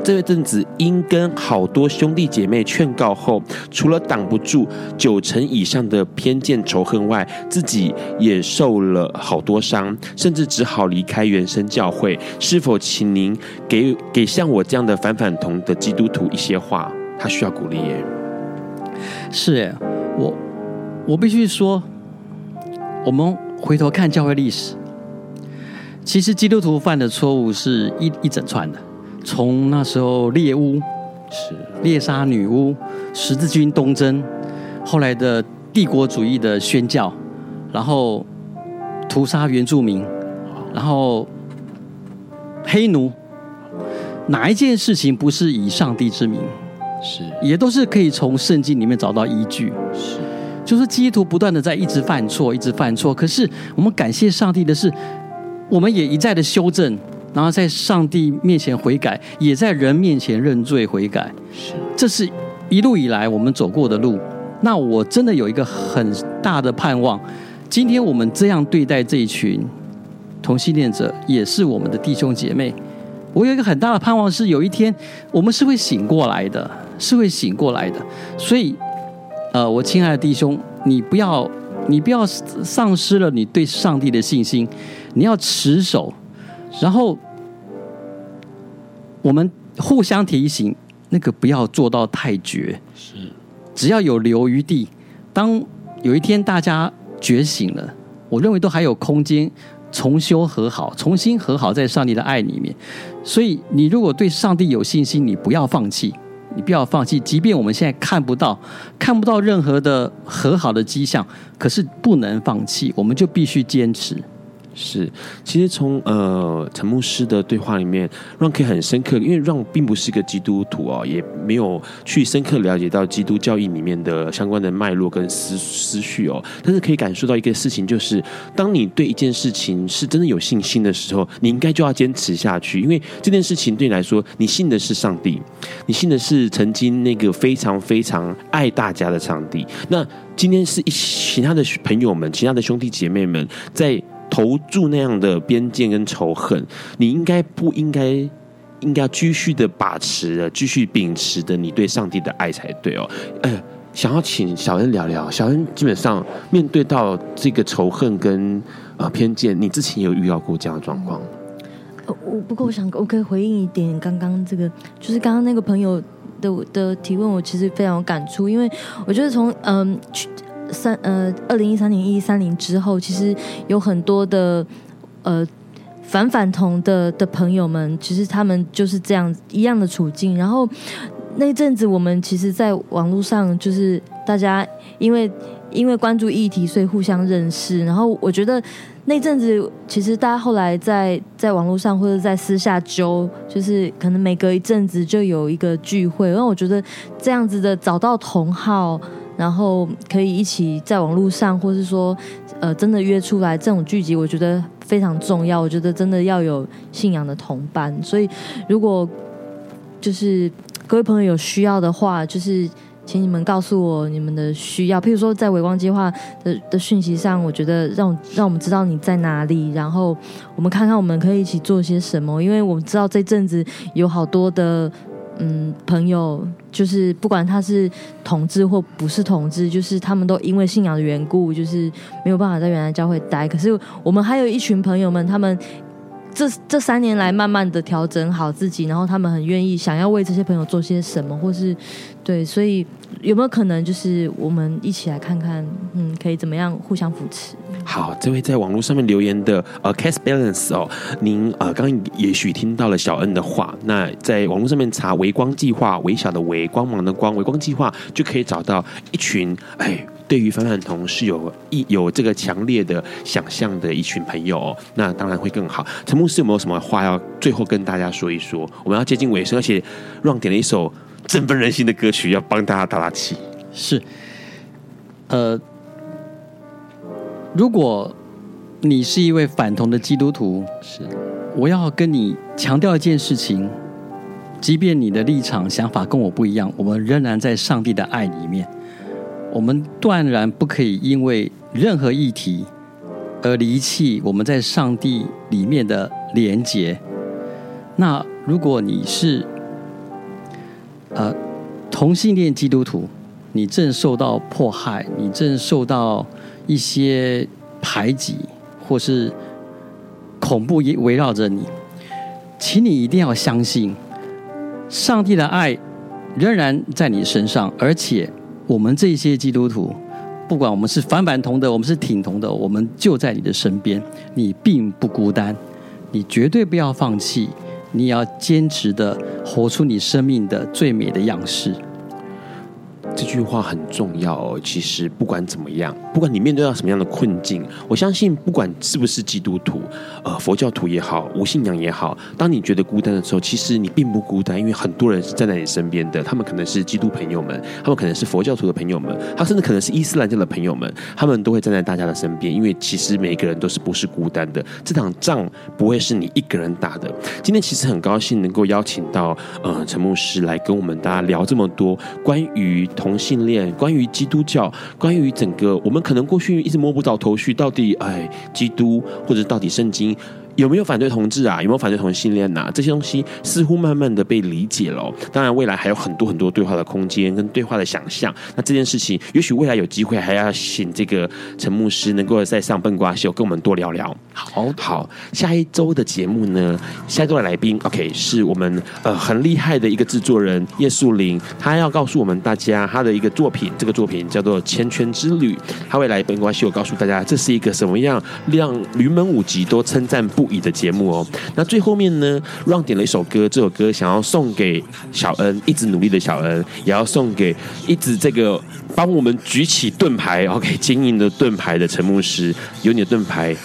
这阵子因跟好多兄弟姐妹劝告后，除了挡不住九成以上的偏见仇恨外，自己也受了好多伤，甚至只好离开原生教会。是否请您给给像我这样的反反同的基督徒一些话？他需要鼓励耶。
是耶，我我必须说，我们回头看教会历史，其实基督徒犯的错误是一一整串的。从那时候猎巫是猎杀女巫，十字军东征，后来的帝国主义的宣教，然后屠杀原住民，然后黑奴，哪一件事情不是以上帝之名？是，也都是可以从圣经里面找到依据。是，就是基督徒不断的在一直犯错，一直犯错。可是我们感谢上帝的是，我们也一再的修正。然后在上帝面前悔改，也在人面前认罪悔改。是，这是一路以来我们走过的路。那我真的有一个很大的盼望，今天我们这样对待这一群同性恋者，也是我们的弟兄姐妹。我有一个很大的盼望，是有一天我们是会醒过来的，是会醒过来的。所以，呃，我亲爱的弟兄，你不要，你不要丧失了你对上帝的信心，你要持守。然后，我们互相提醒，那个不要做到太绝。是，只要有留余地，当有一天大家觉醒了，我认为都还有空间重修和好，重新和好在上帝的爱里面。所以，你如果对上帝有信心，你不要放弃，你不要放弃。即便我们现在看不到，看不到任何的和好的迹象，可是不能放弃，我们就必须坚持。
是，其实从呃陈牧师的对话里面，让可以很深刻，因为让并不是一个基督徒哦，也没有去深刻了解到基督教义里面的相关的脉络跟思思绪哦，但是可以感受到一个事情，就是当你对一件事情是真的有信心的时候，你应该就要坚持下去，因为这件事情对你来说，你信的是上帝，你信的是曾经那个非常非常爱大家的上帝。那今天是一其他的朋友们，其他的兄弟姐妹们在。投注那样的偏见跟仇恨，你应该不应该应该要继续的把持的，继续秉持的你对上帝的爱才对哦。呃，想要请小恩聊聊，小恩基本上面对到这个仇恨跟呃偏见，你之前有遇到过这样的状况？
呃，我不过我想我可以回应一点，刚刚这个就是刚刚那个朋友的的提问，我其实非常有感触，因为我觉得从嗯。三呃，二零一三年一三零之后，其实有很多的呃反反同的的朋友们，其实他们就是这样一样的处境。然后那阵子，我们其实，在网络上就是大家因为因为关注议题，所以互相认识。然后我觉得那阵子，其实大家后来在在网络上或者在私下揪，就是可能每隔一阵子就有一个聚会。然后我觉得这样子的找到同好。然后可以一起在网络上，或是说，呃，真的约出来这种聚集，我觉得非常重要。我觉得真的要有信仰的同伴。所以，如果就是各位朋友有需要的话，就是请你们告诉我你们的需要。譬如说，在微光计划的的讯息上，我觉得让让我们知道你在哪里，然后我们看看我们可以一起做些什么。因为我们知道这阵子有好多的。嗯，朋友就是不管他是同志或不是同志，就是他们都因为信仰的缘故，就是没有办法在原来教会待。可是我们还有一群朋友们，他们这这三年来慢慢的调整好自己，然后他们很愿意想要为这些朋友做些什么，或是对，所以有没有可能就是我们一起来看看，嗯，可以怎么样互相扶持？
好，这位在网络上面留言的呃，Cast Balance 哦，您呃刚刚也许听到了小恩的话，那在网络上面查“微光计划”，微小的微，光芒的光，微光计划就可以找到一群哎，对于反反同是有一有这个强烈的想象的一群朋友哦，那当然会更好。陈牧师有没有什么话要最后跟大家说一说？我们要接近尾声，而且 Ron 点了一首振奋人心的歌曲，要帮大家打打气。
是，呃。如果你是一位反同的基督徒，是，我要跟你强调一件事情，即便你的立场想法跟我不一样，我们仍然在上帝的爱里面，我们断然不可以因为任何议题而离弃我们在上帝里面的连结。那如果你是呃同性恋基督徒，你正受到迫害，你正受到。一些排挤或是恐怖围围绕着你，请你一定要相信，上帝的爱仍然在你身上，而且我们这些基督徒，不管我们是反反同的，我们是挺同的，我们就在你的身边，你并不孤单，你绝对不要放弃，你也要坚持的活出你生命的最美的样式。
这句话很重要哦。其实不管怎么样，不管你面对到什么样的困境，我相信不管是不是基督徒，呃，佛教徒也好，无信仰也好，当你觉得孤单的时候，其实你并不孤单，因为很多人是站在你身边的。他们可能是基督朋友们，他们可能是佛教徒的朋友们，他甚至可能是伊斯兰教的朋友们，他们都会站在大家的身边。因为其实每一个人都是不是孤单的，这场仗不会是你一个人打的。今天其实很高兴能够邀请到呃陈牧师来跟我们大家聊这么多关于。同性恋，关于基督教，关于整个，我们可能过去一直摸不着头绪，到底哎，基督或者到底圣经。有没有反对同志啊？有没有反对同性恋呐、啊？这些东西似乎慢慢的被理解了、哦。当然，未来还有很多很多对话的空间跟对话的想象。那这件事情，也许未来有机会还要请这个陈牧师能够再上笨瓜秀跟我们多聊聊。好好，下一周的节目呢，下一周的来宾，OK，是我们呃很厉害的一个制作人叶树林，他要告诉我们大家他的一个作品，这个作品叫做《千圈之旅》，他会来笨瓜秀告诉大家这是一个什么样让云门舞集都称赞不。的节目哦，那最后面呢，Ron 点了一首歌，这首歌想要送给小恩，一直努力的小恩，也要送给一直这个帮我们举起盾牌，OK，经营的盾牌的陈牧师，有你的盾牌，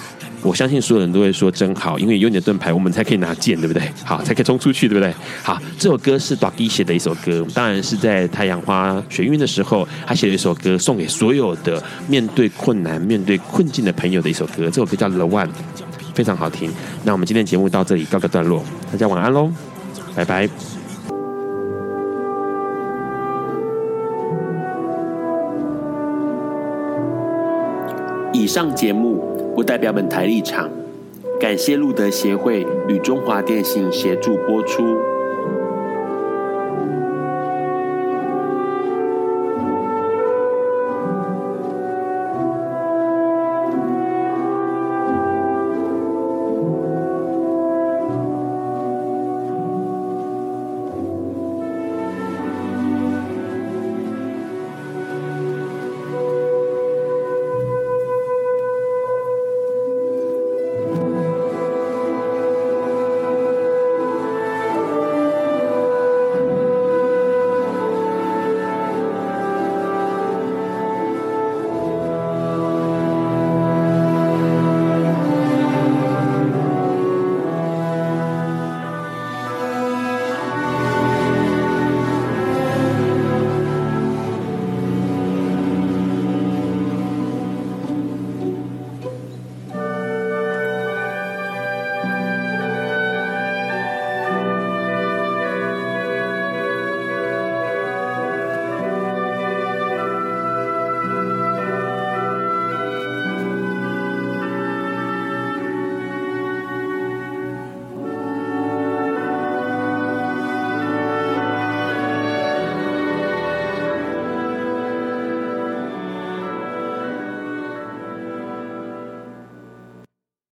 我相信所有人都会说真好，因为有你的盾牌，我们才可以拿剑，对不对？好，才可以冲出去，对不对？好，这首歌是 Ducky 写的一首歌，当然是在太阳花学运的时候，他写了一首歌，送给所有的面对困难、面对困境的朋友的一首歌。这首歌叫《The One》，非常好听。那我们今天节目到这里告个段落，大家晚安喽，拜拜。
以上节目。不代表本台立场，感谢路德协会与中华电信协助播出。